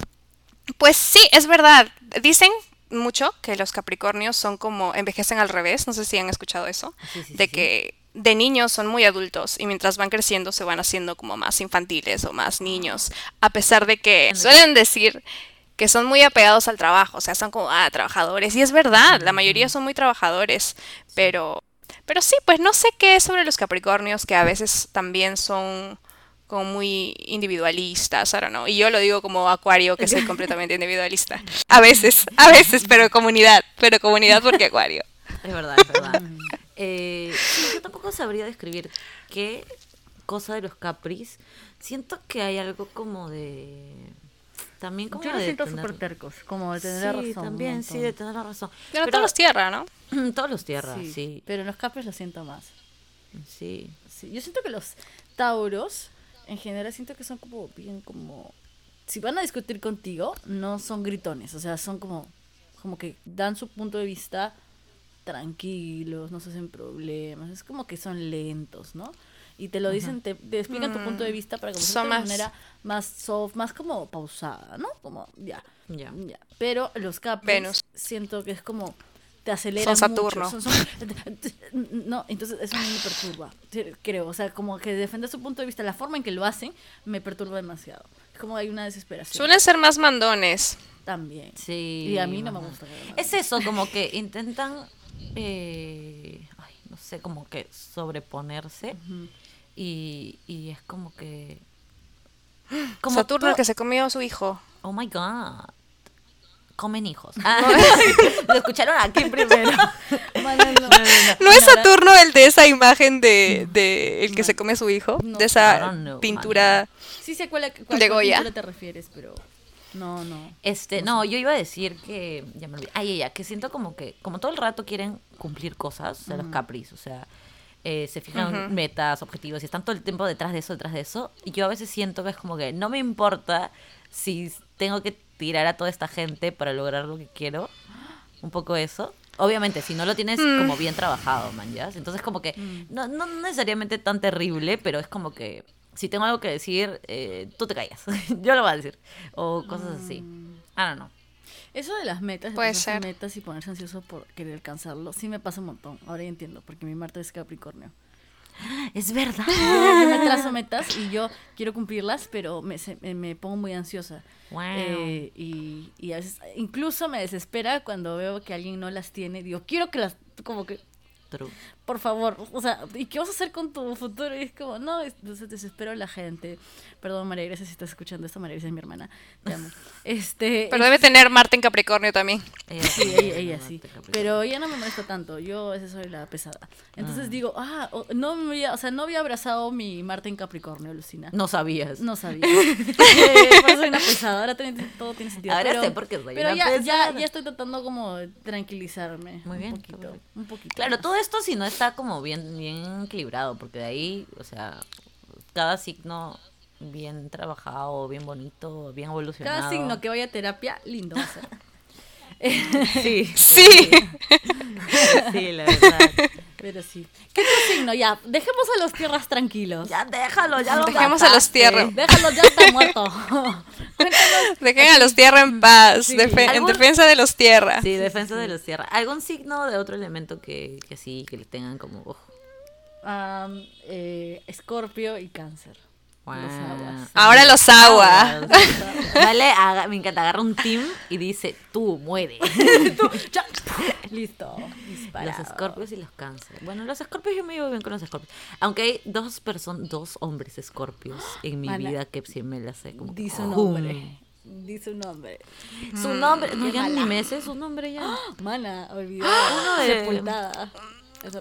pues sí, es verdad, dicen mucho que los Capricornios son como, envejecen al revés, no sé si han escuchado eso, Sí, sí, de sí. que de niños son muy adultos y mientras van creciendo se van haciendo como más infantiles o más niños, a pesar de que suelen decir que son muy apegados al trabajo, o sea, son como, ah, trabajadores, y es verdad, la mayoría son muy trabajadores, pero, pero sí, pues no sé qué es sobre los Capricornios, que a veces también son como muy individualistas, don't know, y yo lo digo como Acuario, que soy completamente individualista, a veces, a veces, pero comunidad, pero comunidad porque Acuario. Es verdad, es verdad. Eh, yo tampoco sabría describir qué cosa de los capris. Siento que hay algo como de... También como Yo de siento súper tercos, como de tener sí, razón. un también, sí, de tener la razón. Pero, todos los tierra, ¿no? todos los tierras, Sí, sí, Pero en los Capris lo siento más. sí. Sí, yo siento que los Tauros, en general, siento que son como bien como... Si van a discutir contigo, no son gritones, o sea, son como, como que dan su punto de vista tranquilos, no se hacen problemas, es como que son lentos, ¿no? Y te lo dicen, te, te explican tu punto de vista para que Son de más- manera más soft, más como pausada, ¿no? Como, ya, Ya. ya. Pero los Venus. siento que es como te aceleran Son mucho, Saturno. son- son- no, entonces eso me perturba, creo, o sea, como que defender su punto de vista, la forma en que lo hacen me perturba demasiado. Es como hay una desesperación Suelen ser más mandones. también. Sí. Y a mí no me gusta. Es eso, como que intentan, eh, ay, no sé, como que sobreponerse Ujú. Y, y es como que... Como Saturno, el que se comió a su hijo. Oh my god. Comen hijos. Ah, lo escucharon aquí primero. Bueno, no. ¿No es Saturno el de esa imagen de, de el que se come a su hijo? No. de esa pintura. Sí sé cuál, cuál, De Goya. pintura te refieres, pero no, no. Este, no, yo iba a decir que, ya me olvidé, ay, ella, que siento como que, como todo el rato quieren cumplir cosas, o sea, los capris, o sea, eh, se fijan metas, objetivos, y están todo el tiempo detrás de eso, detrás de eso, y yo a veces siento que es como que no me importa si tengo que tirar a toda esta gente para lograr lo que quiero, un poco eso. Obviamente, si no lo tienes Mm. como bien trabajado, man, ¿ya? Entonces como que, no, no necesariamente tan terrible, pero es como que si tengo algo que decir, eh, tú te callas, yo lo voy a decir, o cosas así. I don't know. Eso de las metas, de Puede ser. metas y ponerse ansioso por querer alcanzarlo, sí me pasa un montón. Ahora ya entiendo, porque mi Marte es Capricornio. Es verdad. Yo me trazo metas y yo quiero cumplirlas, pero me, se- me, me pongo muy ansiosa. Wow. Eh, y, y a veces incluso me desespera cuando veo que alguien no las tiene. Digo, quiero que las, como que True. Por favor, o sea, ¿y qué vas a hacer con tu futuro? Y es como, no, es- se desespero la gente. Perdón, María Grecia, si estás escuchando esto, María Grecia es mi hermana, te amo. Este, Pero debe tener Marte en Capricornio también. Ella Sí, sí, ella, ella sí. Pero ella no me molesta tanto. Yo esa soy la pesada. Entonces digo, ah, no me había, o sea, no había abrazado mi Marte en Capricornio, Lucina. No sabías. No sabía. Eh, por eso soy una pesada. Ahora todo tiene sentido. Ahora pero, sé por qué soy Pero una ya, ya, pesada. ya estoy tratando como de tranquilizarme. Muy bien, Un poquito. Un poquito. Claro, más. todo esto si no está como bien, bien equilibrado, porque de ahí, o sea, cada signo bien trabajado, bien bonito, bien evolucionado. Cada signo que vaya a terapia, lindo va a ser. Sí, Sí. sí, la verdad. Pero sí. ¿Qué otro signo? Ya, dejemos a los tierras tranquilos. Ya déjalo, ya lo Dejemos a los mataste. tierra. Déjalo, ya está muerto. Dejen a los tierra en paz. Sí. defe- en ¿Algún- defensa de los tierra. Sí, defensa de los tierra. ¿Algún signo de otro elemento que, que sí, que le tengan como... Am, eh, Escorpio y Cáncer. Los guau. aguas. Ahora los agua. Vale, haga- me encanta, agarra un team y dice, tú muere. Ya. Listo. Disparado. Los escorpios y los cáncer. Bueno, los escorpios yo me llevo bien con los escorpios. Aunque hay dos personas, dos hombres escorpios en mi vida que sí me las sé como. Di su ¡jum! nombre. Di su nombre. Su nombre, no, ya ni su nombre ya. Mana, olvidada. Uno de- Sepultada.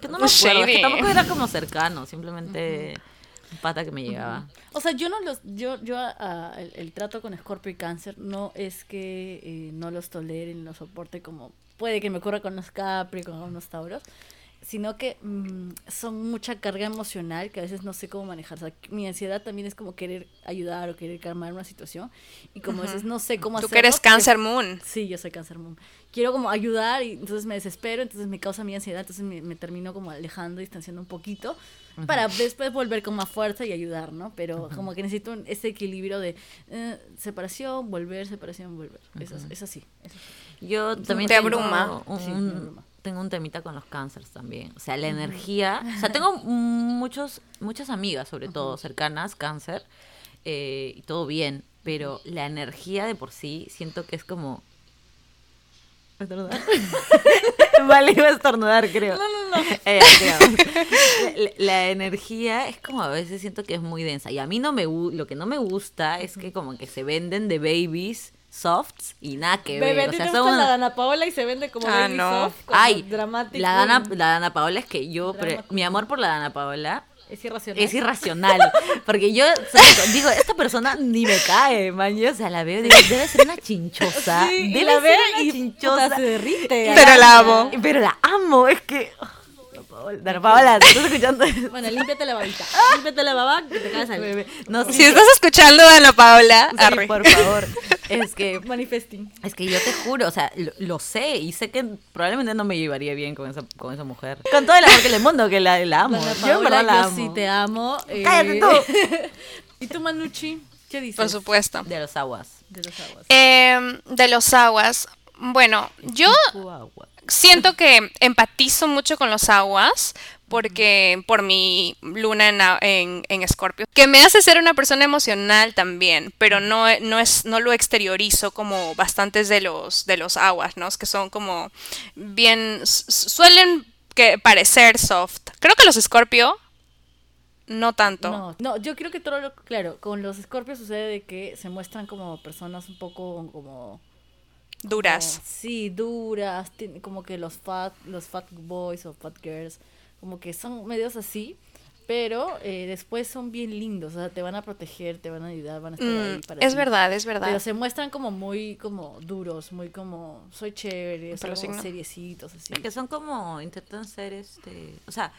Que no me acuerdo, es que tampoco era como cercano, simplemente un pata que me llegaba. O sea, yo no los, yo, yo ah, el, el trato con Escorpio y Cáncer no es que eh, no los tolere ni los soporte como puede que me ocurra con los Capri, con los Tauros, sino que mm, son mucha carga emocional que a veces no sé cómo manejar. O sea, mi ansiedad también es como querer ayudar o querer calmar una situación y como a veces no sé cómo Tú hacerlo. que eres Cáncer Moon. Sí, yo soy Cáncer Moon. Quiero como ayudar y entonces me desespero, entonces me causa mi ansiedad, entonces me, me termino como alejando, distanciando un poquito para después volver con más fuerza y ayudar, ¿no? Pero como que necesito un- ese equilibrio de eh, separación, volver, separación, volver. Eso, es- es así. eso sí. Yo también Te abruma. Un, Sí, me abruma. Tengo un temita con los cánceres también. O sea, la energía. O sea, tengo muchos, muchas amigas, sobre todo, cercanas, cáncer, eh, y todo bien. Pero la energía de por sí siento que es como. ¿Estornudar? vale, iba a estornudar, creo. No, no, no. la, la energía es como a veces siento que es muy densa. Y a mí no me lo que no me gusta es que como que se venden de babies softs y nada que ver. Bebé, o ¿te sea, gusta son la Dana Paola y se vende como Ah, baby no. soft, como Ay, dramatic la Dana, la Dana Paola es que yo, pre- mi amor por la Dana Paola Es irracional. es irracional. Porque yo digo, esta persona ni me cae, man. Yo, o sea, la veo y digo, debe ser una chinchosa. Sí, debe la ser una y chinchosa. puta, se derrite. Pero la amo. Pero la amo, es que. oh, Paola, Paola, ¿te estás escuchando? Bueno, límpiate la babita. límpiate la baba que te caes ahí. No, sí, Si estás escuchando a Ana Paula, sí, arre. por favor. Es que Manifesting. Es que yo te juro, o sea, lo, lo sé y sé que probablemente no me llevaría bien con esa, con esa mujer. Con todo el amor que le mundo, que la, la amo. Dana yo en Paola, verdad la yo amo. sí te amo. eh, Cállate tú. ¿Y tú, Manucci? ¿Qué dices? Por supuesto. De los aguas. De los aguas. Em, de los aguas. Bueno, yo. Siento que empatizo mucho con los aguas porque por mi luna en, en, en Escorpio, que me hace ser una persona emocional también, pero no, no, es, no lo exteriorizo como bastantes de los, de los aguas, ¿no? Es que son como bien, suelen que parecer soft. Creo que los Escorpio no tanto. No, no, yo creo que todo lo claro, con los escorpios sucede de que se muestran como personas un poco como Duras. como- sí, duras, tiene- como que los fat los fat boys o fat girls, como que son medios así, pero eh, después son bien lindos, o sea, te van a proteger, te van a ayudar, van a estar ahí Mm, para es ti. verdad, es verdad. Pero se muestran como muy como duros, muy como soy chévere, son Pero como signo. seriecitos así. Que son como, intentan ser este, o sea,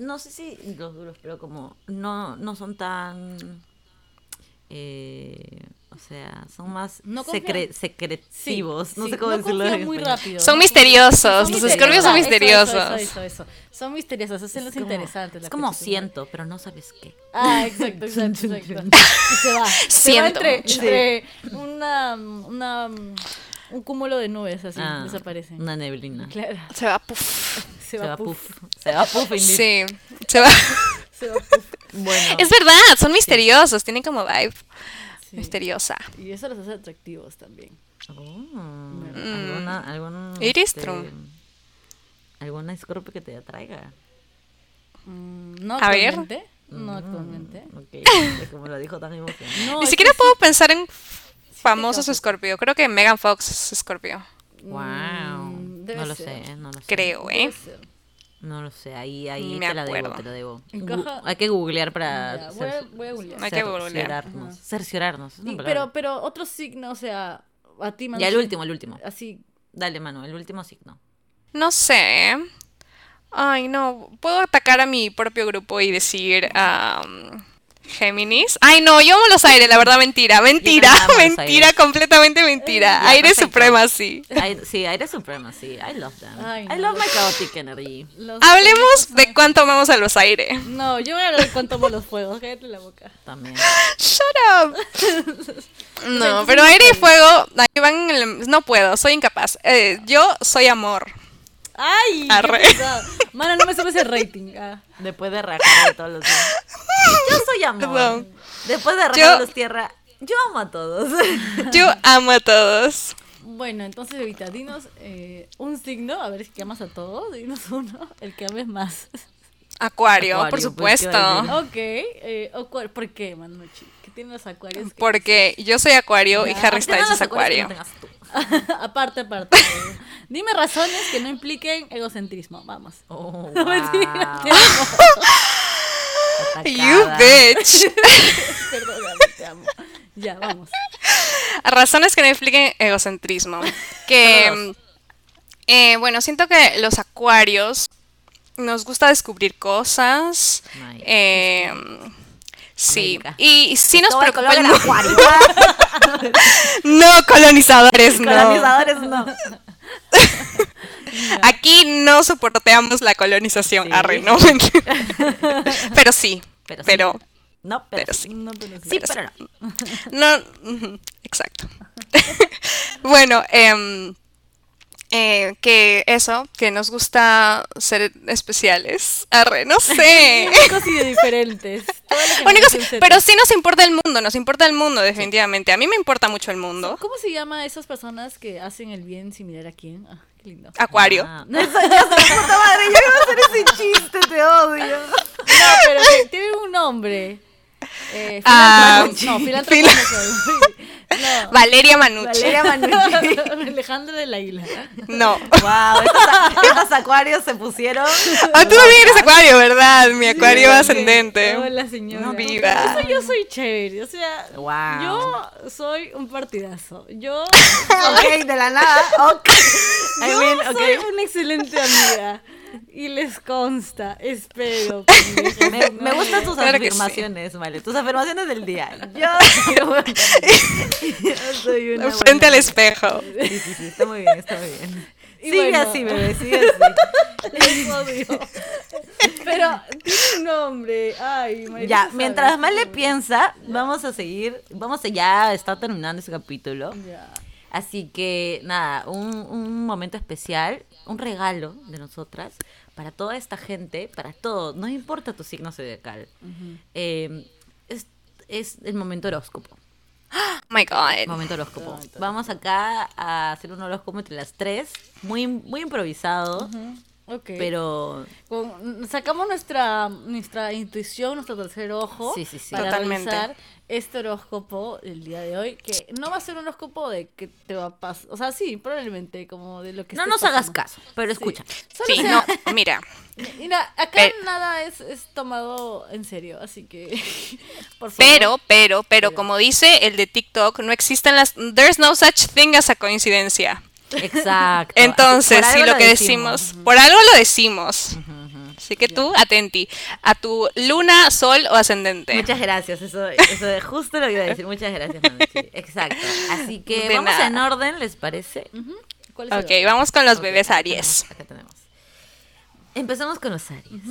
no sé si los duros, pero como no, no son tan, eh, o sea, son más No secre- secretivos, Sí, no sí, sé cómo no decirlo. muy rápido. Son ¿no? misteriosos, Son los escorpios son misteriosos. Eso, eso, eso. Son misteriosos, eso es lo Es como- interesante. Es como siento, pero no sabes qué. Ah, exacto, exacto, exacto. Y se va. Se va Siento entre, una, una, un cúmulo de nubes así, Ah, desaparecen. Una neblina. Claro, Se va, puff. se Se va, va puff. puff. Se va puff. Sí, se va. Bueno. Es verdad, son misteriosos, tienen como vibe Sí. misteriosa. Y eso los hace atractivos también. Oh, alguna, algún, It is este, true. ¿Alguna Scorpio que te atraiga? Mm, no A ver. actualmente. No actualmente. Mm, ok, como lo dijo tan emocionado. No, Ni siquiera puedo pensar en famosos causa. Scorpio. Creo que Megan Fox es Scorpio. Wow. Mm, debe no lo ser. sé, no lo sé. Creo, debe ¿eh? ser. No lo sé, ahí, ahí Me te la debo, te la debo. Encaja- Hay que googlear para Ya, voy, a, voy a googlear. Hay que googlear. cerciorarnos. Y- pero, pero otro signo, o sea, a ti, Manu, Ya el último, el último. Así, Dale, mano, el último signo. No sé. Ay, no. Puedo atacar a mi propio grupo y decir um, Géminis. Ay, no, yo amo los aires, la verdad, mentira. Mentira, mentira, completamente mentira. Ya, Aire perfecto. suprema, sí. Sí, Aire Suprema, sí. I love them. Ay, I no. love my chaotic energy. los- Hablemos de cuánto amamos a los aires. No, yo voy a hablar de cuánto amo los fuegos, cállate la boca. También. Shut up. No, pero aire y fuego, ahí van en el- no puedo, soy incapaz. Eh, yo soy amor. ¡Ay! Arre. no me subes el rating. Ah. Después de rajar de todos los días. Yo soy amor. Perdón. Después de rajar Yo- los tierra, yo amo a todos. Yo amo a todos. Bueno, entonces, ahorita, dinos eh, un signo, a ver si amas a todos. Dinos uno, el que ames más. Acuario, Acuario, por pues, supuesto. ¿qué iba a decir? Ok, eh, acuario- ¿por qué, Manuchi? ¿Qué tienen los acuarios? que- Porque yo soy acuario y Ya. Harry ¿Por qué no Styles es acuario. que no tengas tú? aparte, aparte. Dime razones que no impliquen egocentrismo. Vamos. Oh, wow. te amo. You bitch. Perdóname, te amo. Ya, vamos. Razones que no impliquen egocentrismo. Que, eh, bueno, siento que los acuarios nos gusta descubrir cosas. Nice. eh, sí, América. y sí nos Todo el preocupa color el del mundo. acuario. No, colonizadores, no. Colonizadores no. Aquí no soporteamos la colonización. Sí. Arre, no. Pero sí, Pero pero, sí. No, pero, pero sí. sí. No, pero sí. Sí, pero no. No, exacto. bueno, em, eh, que eso, que nos gusta ser especiales. Arre, no sé. Únicos y diferentes. Únicos- pero sí nos importa el mundo, nos importa el mundo, definitivamente. A mí me importa mucho el mundo. ¿Cómo se llama esas personas que hacen el bien sin mirar a quién? Ah, qué lindo. Acuario. Ah, no, eso ya se puta madre, yo iba a hacer ese chiste, te odio. No, pero tiene un nombre. Eh, Ah, no, filántropo fila- no soy. No. Valeria Manucci. Valeria Manucci. Alejandro de la Isla. No. Wow, estos, estos acuarios se pusieron. Ah, tú también eres acuario, ¿verdad? Mi acuario Sí, ascendente. Hola, señora. No viva. Eso yo soy chévere. O sea, Wow. yo soy un partidazo. Yo, Ok, de la nada. Ok. I yo mean, soy una excelente amiga. Y les consta, espero. Me, me gustan tus Claro que sí. afirmaciones, vale. Tus afirmaciones del día. Yo soy una, yo soy una Frente buena al espejo. Sí, sí, sí, está muy bien, está muy bien. Y sigue bueno. así, bebé, sigue así. Les odio. Pero tiene un nombre. Ay, María, Ya, tú mientras más le piensa, vamos a seguir, vamos a ya está terminando ese capítulo. Ya. Así que nada, un, un momento especial, un regalo de nosotras para toda esta gente, para todo, no importa tu signo zodiacal. Eh, es, es el momento horóscopo. Oh my god. Momento horóscopo. Vamos acá a hacer un horóscopo entre las tres, muy, muy improvisado, Ok. pero Con- sacamos nuestra, nuestra intuición, nuestro tercer ojo Sí, sí, sí. para Totalmente. realizar este horóscopo el día de hoy, que no va a ser un horóscopo de que te va a pasar, o sea, sí, probablemente como de lo que no nos hagas caso, pero escucha. Solo Sí, sea- no, mira. Mira, acá nada es, es tomado en serio, así que por favor. Pero, pero, pero, como dice el de TikTok, no existen las. There's no such thing as a coincidencia. Exacto. Entonces, algo lo que decimos, por algo lo decimos. Así que tú, atenti. A tu luna, sol o ascendente. Muchas gracias, eso, eso de justo lo que iba a decir. Muchas gracias, sí, Exacto. Así que De vamos nada. en orden, ¿les parece? ¿Cuál es el Ok, vamos con los bebés acá Aries. tenemos, acá tenemos. Empezamos con los Aries.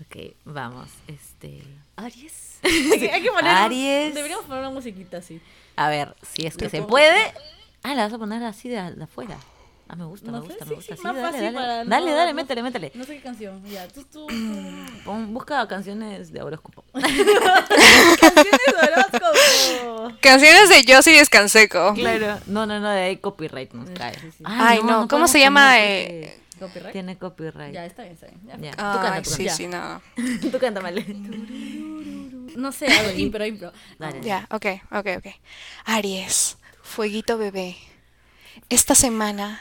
Ok, vamos. Este. Aries? hay, que, hay que poner, Aries. Deberíamos poner una musiquita así. A ver, si es que se pongo. puede. Ah, la vas a poner así de, de afuera. Ah, me gusta, No me sé, gusta, sí, me gusta. sí, dale, dale. no- dale, dale, no- métele, métele. No sé qué canción. Ya, tú, tú. Pon- busca canciones de horóscopo. Canciones de horóscopo. Canciones de Descanseco. Claro. No, no, no, de ahí copyright nos cae. sí, sí. Ay, no, ¿cómo se llama, eh? ¿Copyright? Tiene copyright. Ya, está bien, está bien. Ya. Ya. Tú canta, tú sí, canta. sí, no. Tú canta mal. No sé, algo, impro, impro. Dale. Ya, ok, ok, ok. Aries, fueguito bebé. Esta semana,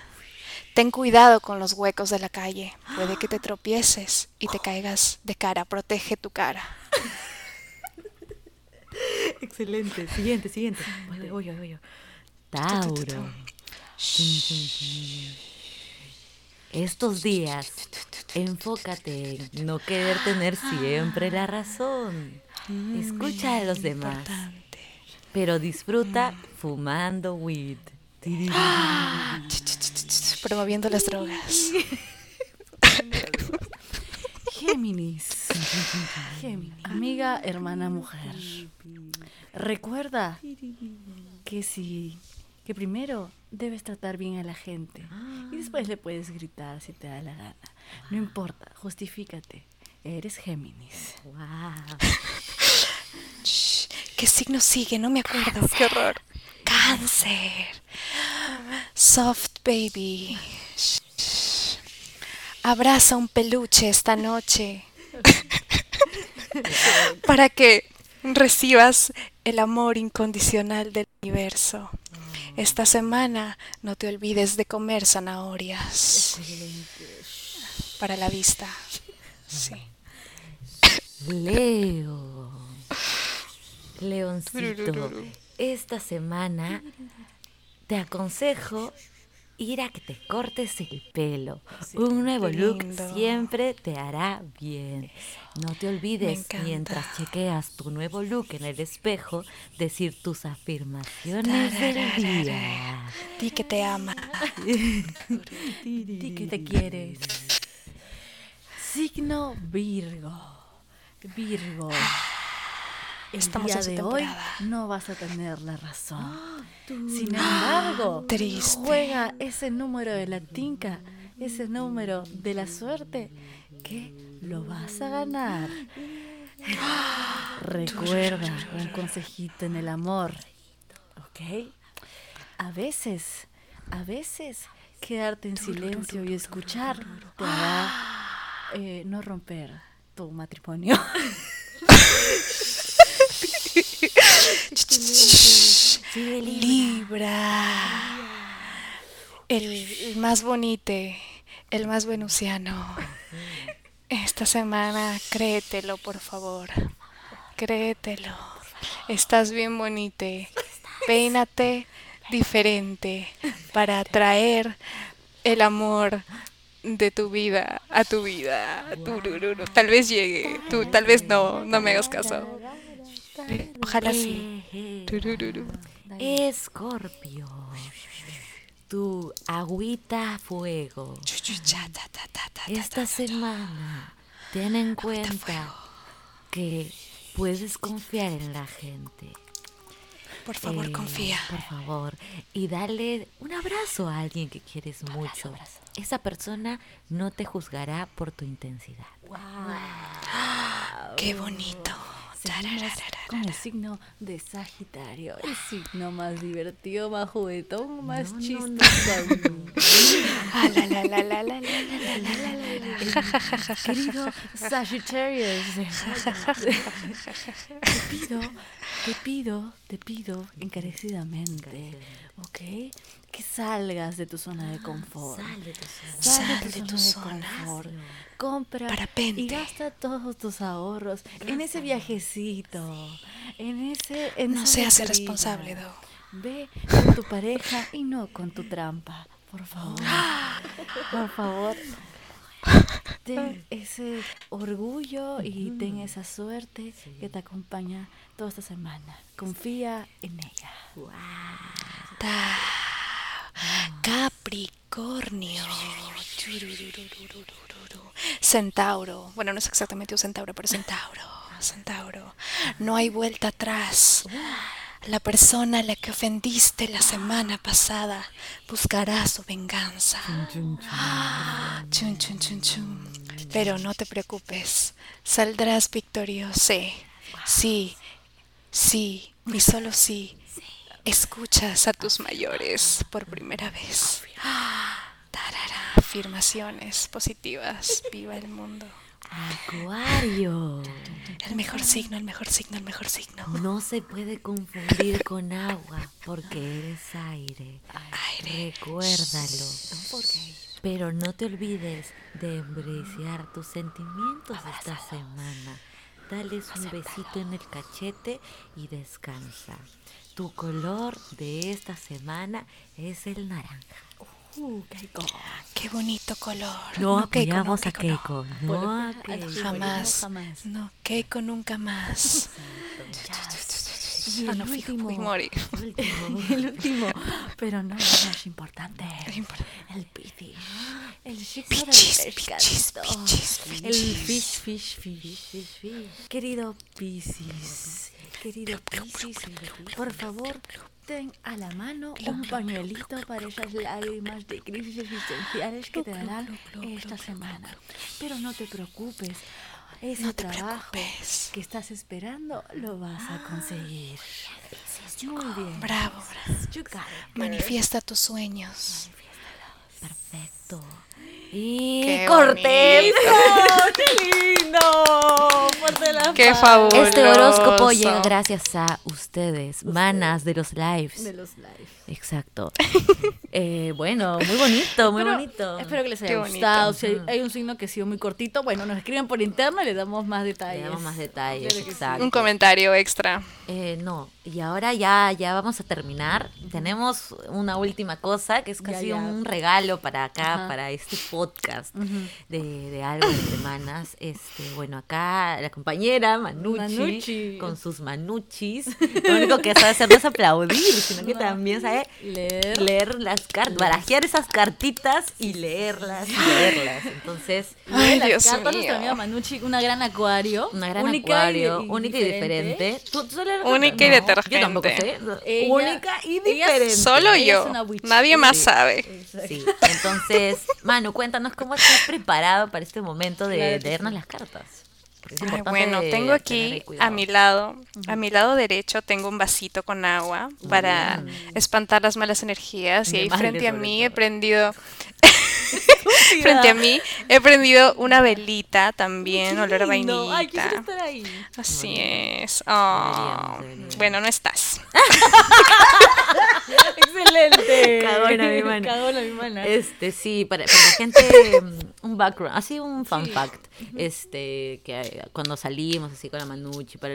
ten cuidado con los huecos de la calle. Puede que te tropieces y te caigas de cara. Protege tu cara. Excelente. Siguiente, siguiente. Tauro. Estos días, enfócate en no querer tener siempre la razón. Escucha a los demás. Pero disfruta fumando weed. Promoviendo las drogas. Géminis. Géminis. Amiga, hermana, mujer. Recuerda que si que primero debes tratar bien a la gente y después le puedes gritar si te da la gana. No importa, justifícate. Eres Géminis. Wow. ¿Qué signo sigue? No me acuerdo. Qué horror. Cáncer. Soft baby. Shh. Abraza un peluche esta noche. Para que recibas el amor incondicional del universo. Esta semana no te olvides de comer zanahorias. Para la vista. Sí. Leo. Leoncito, esta semana te aconsejo ir a que te cortes el pelo. Un nuevo look lindo. siempre te hará bien. No te olvides mientras chequeas tu nuevo look en el espejo decir tus afirmaciones del día. Di que te ama. Di que te quieres. Signo Virgo. Virgo. El Estamos día de hoy no vas a tener la razón. Sin embargo, Triste. juega ese número de la tinca, ese número de la suerte, que lo vas a ganar. Recuerda un consejito en el amor, ¿ok? A veces, a veces, quedarte en silencio y escuchar te hará eh, no romper tu matrimonio. Libra. El, más bonite, el más venusiano. Esta semana, créetelo, por favor. Créetelo. Estás bien bonite. Peínate diferente para atraer el amor de tu vida a tu vida. Tal vez llegue, tú tal vez no, no me hagas caso. Ojalá sí. Escorpio. Tu agüita fuego. Esta semana ten en cuenta que puedes confiar en la gente. Por favor, Eh, confía. Por favor. Y dale un abrazo a alguien que quieres mucho. Esa persona no te juzgará por tu intensidad. Qué bonito. Con el signo de Sagitario, el signo más divertido, más juguetón, más no, chistoso. Querido Sagitario, te pido, te pido, te pido encarecidamente ¿ok? Que salgas de tu zona de confort. Sal de tu zona. Sal de tu zona. confort. Compra Parapente. y gasta todos tus ahorros en ese viajecito, en ese... En No seas irresponsable, Do. Ve con tu pareja y no con tu trampa, por favor. Por favor. Ten ese orgullo y ten esa suerte que te acompaña toda esta semana. Confía en ella. Ta. Capricornio. Centauro. Bueno, no es exactamente un centauro, pero centauro. Centauro. No hay vuelta atrás. La persona a la que ofendiste la semana pasada buscará su venganza. Chun, chun, chun, chun. Pero no te preocupes, saldrás victorioso. Sí, sí, y solo sí. Escuchas a tus mayores por primera vez. Tarara, afirmaciones positivas. Viva el mundo. Acuario. El mejor signo, el mejor signo, el mejor signo. No se puede confundir con agua porque eres aire. Aire. Recuérdalo. Pero no te olvides de embriciar tus sentimientos esta semana. Dales un besito en el cachete y descansa. Tu color de esta semana es el naranja. Uh, Keiko. Qué bonito color. No Keiko, no, apoyamos a Keiko, no. Keiko. No a Keiko. fútbol, Jamás. no, jamás. No, Keiko nunca más. Y Ah, el no, último, a morir. el último, pero no menos importante, importante. el Piscis. El signo Pichis, del pichis, pescadito. pichis, El pichis. fish, fish, fish. Querido Piscis, querido Piscis, por favor, ten a la mano un pañuelito para esas lágrimas de crisis existenciales que te darán esta semana. Pero no te preocupes, ese No te trabajo preocupes. que estás esperando lo vas a conseguir. Muy bien. Bravo, bravo. Manifiesta tus sueños. Perfecto. Y Qué corté. ¡Qué lindo! La Qué fabuloso. Este horóscopo llega gracias a ustedes, manas de los lives. De los lives. Exacto. Eh, bueno, muy bonito, muy bonito. Espero que les haya Qué bonito. gustado. Si hay, hay un signo que ha sido muy cortito, bueno, nos escriben por interno y le damos más detalles. Le damos más detalles, Claro que sí. exacto. Un comentario extra. Eh, no, y ahora ya, ya vamos a terminar. Tenemos una última cosa que es Ya, casi ya. un regalo para acá, Ajá. para este podcast de, de algo de semanas. Este, bueno, acá la compañera Manucci, Manucci. con sus manuchis, lo único que sabe hacer no es aplaudir, sino que también sabe Leer. leer las cartas, barajear esas cartitas y leerlas, y leerlas. Entonces, Ay, las Dios cartas, mío. nuestra amiga Manucci, una gran acuario. una gran única acuario, y- única y diferente. ¿Tú, tú solo eres- Única y detergente. Yo tampoco sé. Ella- única y ella diferente. Solo yo. Nadie más Sí. sabe. Sí, entonces, Manu, cuéntanos cómo estás preparado para este momento de Claro leernos las cartas. Ay, bueno, tengo aquí a mi lado, a mi lado derecho tengo un vasito con agua para espantar las malas energías y ahí frente a mí he prendido frente a mí he prendido una velita también, olor a. Ay, estar ahí. Así es. Oh, deberíamos. Bueno, no estás. Excelente. Cagona, mi mana. Cagona, mi mana. Este, sí, para, para la gente, mm, un background, así un fun fact, este, que eh, cuando salimos así con la Manucci, para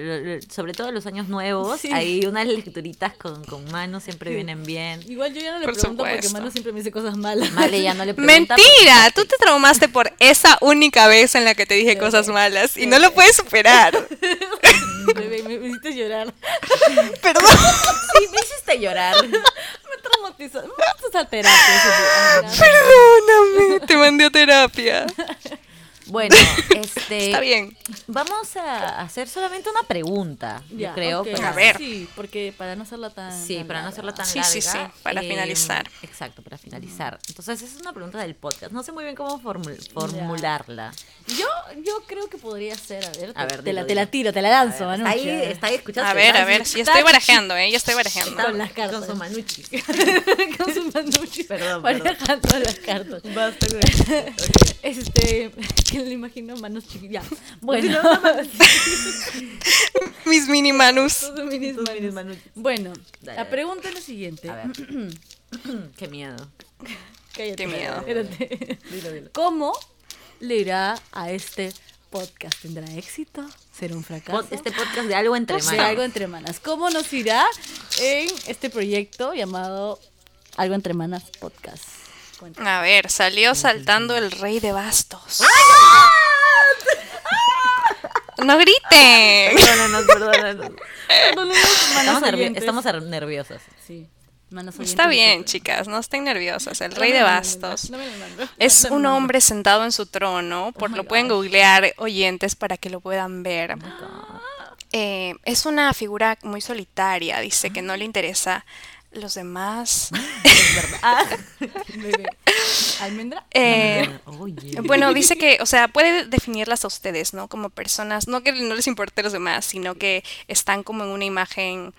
sobre todo los años nuevos, Sí. hay unas lecturitas con, con Manu, siempre vienen bien. Igual yo ya no le Por pregunto porque. Manu siempre me dice cosas malas. Male ya no le pregunta. Mentira, tú te traumaste por esa única vez en la que te dije cosas malas y no lo puedes superar. Bebé, me, me hiciste llorar. Perdón. Sí, me hiciste llorar. Me traumatizó. Me mandaste a terapia. Perdóname, te mandé a terapia. Bueno, este. Está bien. Vamos a hacer solamente una pregunta, yo creo. ok. para- A ver. Sí, porque para no hacerla tan. Sí, tan para no larga. hacerla tan Sí, larga. sí, sí, para finalizar. Exacto, para finalizar. Entonces, esa es una pregunta del podcast. No sé muy bien cómo formu- formularla. Yo, yo creo que podría ser, a ver, A te, ver, te la, te la tiro, te la lanzo, Está Manucci. ahí, está ahí escuchando. A ver, a ver, sí, estoy barajeando, ¿eh? Yo estoy barajeando. Con las cartas. Con su manuchi. con su Manucci. Perdón, Manejando todas las cartas. Basta con eso. Este, que le imagino manos chiquitas. Bueno, Mis mini manus. Tus manos. bueno, Dale, la dale. pregunta es la siguiente. A ver. Qué miedo. Cállate, Qué miedo. Espérate. Dilo, dilo. ¿Cómo le irá a este podcast? ¿Tendrá éxito? ¿Será un fracaso? Este podcast de algo entre de manos. algo entre manas. ¿Cómo nos irá en este proyecto llamado Algo entre manas podcast? Cuenta. A ver, salió saltando el rey de bastos. No griten. Perdónanos, perdónanos. Manos Estamos, nervi- oyentes. estamos er- nerviosas. Sí. Está bien, chicas, no estén nerviosas. El rey de bastos es un hombre sentado en su trono. Por my lo pueden googlear oyentes para que lo puedan ver. Eh, es una figura muy solitaria. Dice que no le interesa los demás. Ah, Bebé. ¿Almendra? Eh. Bueno, dice que, o sea, puede definirlas a ustedes, ¿no? Como personas, no que no les importe los demás, sino que están como en una imagen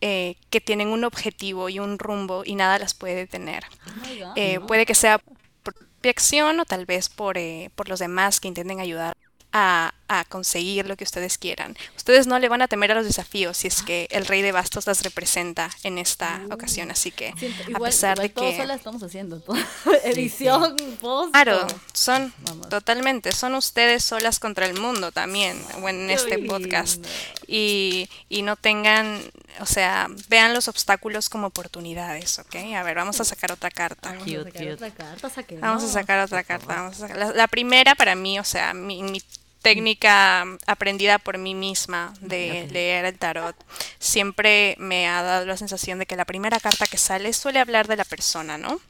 eh, que tienen un objetivo y un rumbo y nada las puede detener. Oh God. Eh, Puede que sea por propia acción o tal vez por, eh, por los demás que intenten ayudar a, a, conseguir lo que ustedes quieran. Ustedes no le van a temer a los desafíos si es que el rey de bastos las representa en esta Uh. ocasión. Así que, Siento- a igual, pesar igual de que... solas estamos haciendo todo. Edición, post. Claro, son Vamos. totalmente, son ustedes solas contra el mundo también o en Qué este podcast. Y, y no tengan, o sea, vean los obstáculos como oportunidades, ¿ok? A ver, vamos a sacar otra carta. Vamos Cute, a sacar cute. otra carta, saquemos. Vamos a sacar otra carta. vamos a sacar- La, la primera para mí, o sea, mi, mi técnica aprendida por mí misma de Ok. leer el tarot, siempre me ha dado la sensación de que la primera carta que sale suele hablar de la persona, ¿no?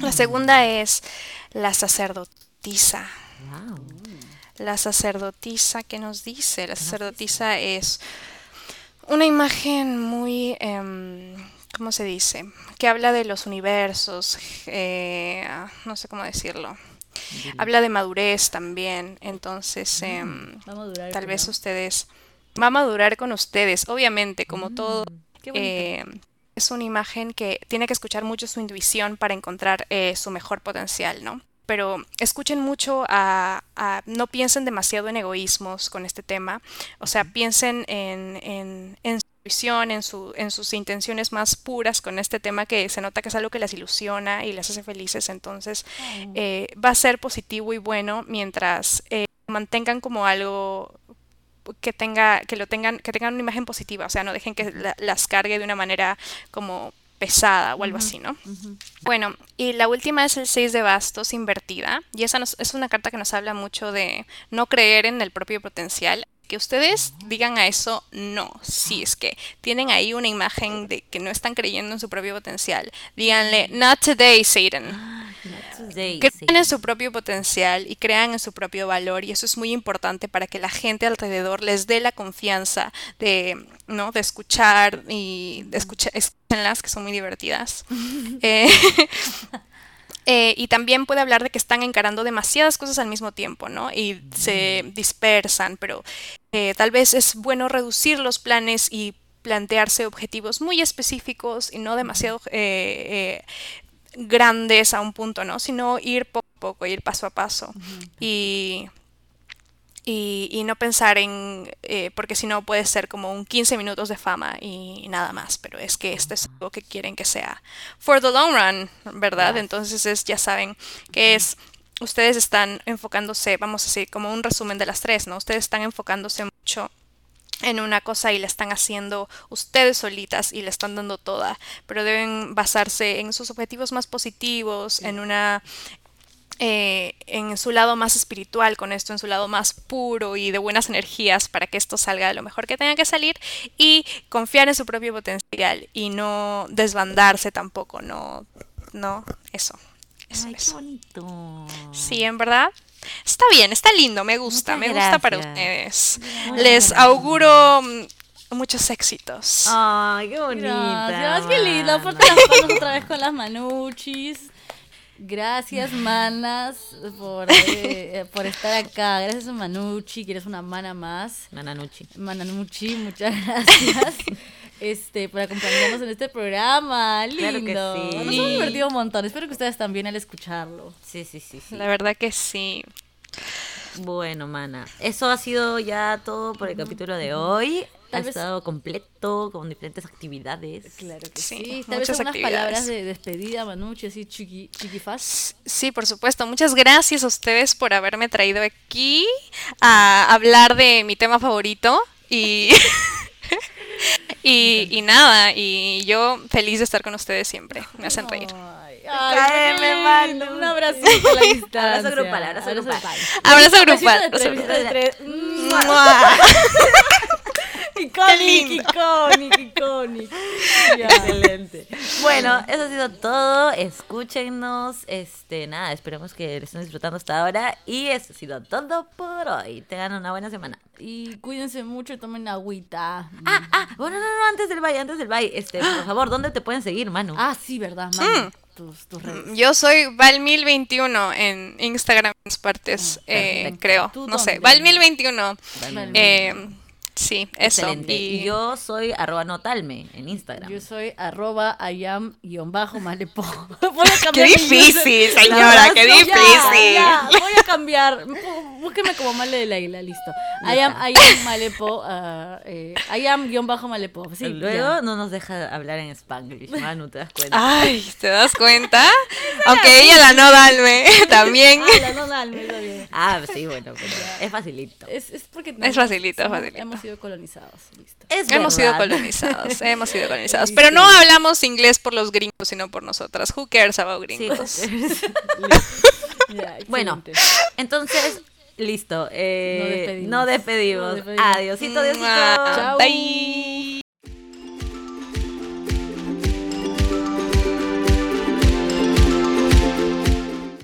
La segunda es la sacerdotisa. Wow. La sacerdotisa, ¿qué nos dice? La sacerdotisa es una imagen muy, em, ¿cómo se dice? Que habla de los universos, eh, no sé cómo decirlo. Habla de madurez también, entonces em, a durar. tal vez ustedes va a madurar con ustedes, obviamente, como todo. Qué bonito. eh, es una imagen que tiene que escuchar mucho su intuición para encontrar eh, su mejor potencial, ¿no? Pero escuchen mucho a, a- no piensen demasiado en egoísmos con este tema, o sea, piensen en, en, intuición, en, su, en sus intenciones más puras con este tema que se nota que es algo que las ilusiona y las hace felices, entonces eh, va a ser positivo y bueno mientras eh, mantengan como algo que tenga que lo tengan que tengan una imagen positiva o sea no dejen que la- las cargue de una manera como pesada o algo así no bueno y la última es el 6 de bastos invertida y esa nos- es una carta que nos habla mucho de no creer en el propio potencial que ustedes digan a eso no, si es que tienen ahí una imagen de que no están creyendo en su propio potencial, díganle, not today, Satan. Today, Crean en su propio potencial y crean en su propio valor y eso es muy importante para que la gente alrededor les dé la confianza de, ¿no? de escuchar y de escuchar, escúchenlas que son muy divertidas. Eh, eh, y también puede hablar de que están encarando demasiadas cosas al mismo tiempo, ¿no? Y se dispersan, pero eh, tal vez es bueno reducir los planes y plantearse objetivos muy específicos y no demasiado eh, eh, grandes a un punto, ¿no? Sino ir poco a poco, ir paso a paso. Y, y, y no pensar en, eh, porque si no puede ser como un 15 minutos de fama y nada más, pero es que esto es algo que quieren que sea for the long run, ¿verdad? Entonces es, ya saben, que es, ustedes están enfocándose, vamos a decir, como un resumen de las tres, ¿no? Ustedes están enfocándose mucho en una cosa y la están haciendo ustedes solitas y le están dando toda, pero deben basarse en sus objetivos más positivos, en una eh, en su lado más espiritual con esto, en su lado más puro y de buenas energías para que esto salga lo mejor que tenga que salir y confiar en su propio potencial y no desbandarse tampoco, no, no, eso, eso, Ay, qué eso. bonito. Sí, en verdad. Está bien, está lindo, me gusta, Muchas me gusta para ustedes. Muchas Les gracias. auguro mm, muchos éxitos. Ay, qué bonita. Gracias, qué lindo. otra vez con las manuchis. Gracias, manas, por, eh, por estar acá. Gracias, Manuchi, que eres una mana más. Nananuchi. Mananuchi, muchas gracias. Este, por acompañarnos en este programa. Lindo. Claro que sí. Nos hemos divertido un montón. Espero que ustedes también al escucharlo. Sí, sí, sí, sí. La verdad que sí. Bueno, mana. Eso ha sido ya todo por el capítulo de hoy. Tal ha vez- estado completo, con diferentes actividades. Claro que Sí, sí. Tal vez palabras de despedida, Manuchi, así chiqui, chiquifaz. Sí, por supuesto. Muchas gracias a ustedes por haberme traído aquí a hablar de mi tema favorito. Y, y, y nada, y yo feliz de estar con ustedes siempre. Me hacen reír. Ay, lindo. Un abracito a la distancia. Abrazo grupal, abrazo grupal. Abrazo grupal. Besito de abrazo tres, iconic. Ya. Excelente. Bueno, eso ha sido todo. Escúchenos. Este, nada, esperemos que lo estén disfrutando hasta ahora. Y eso ha sido todo por hoy. Tengan una buena semana. Y cuídense mucho y tomen agüita. Ah, ah, bueno, no, no, antes del bye, antes del bye. Este, por favor, ¿dónde te pueden seguir, Manu? Ah, sí, ¿verdad, Manu? Tus, tus redes. Yo soy Val1021 en Instagram, en partes, eh, perfecto. creo. ¿Tú No sé, dónde? Val1021. Vale. Eh, Sí, eso. Excelente. Y yo soy arroba notalme en Instagram. Yo soy arroba ayam-malepo. Qué difícil, señora, qué difícil. Ya, voy a cambiar. Búsqueme como Male de la isla, listo. Ayam, ayam malepo. Uh, eh, ayam-malepo. Sí, Luego ya. no nos deja hablar en Spanglish, Manu, ¿te das cuenta? Ay, ¿te das cuenta? Aunque ella la no dalme también. Ah, la no dalme, bien. Ah, sí, bueno, pero es facilito. Es, es porque Es facilito, es facilito. Hemos sido colonizados. Listo. Es Hemos sido colonizados, hemos sido colonizados. Pero no hablamos inglés por los gringos, sino por nosotras. Who cares about Sí, gringos? Bueno, entonces, listo. eh, Nos despedimos. no despedimos. Adiosito, adiosito. Chao. Bye.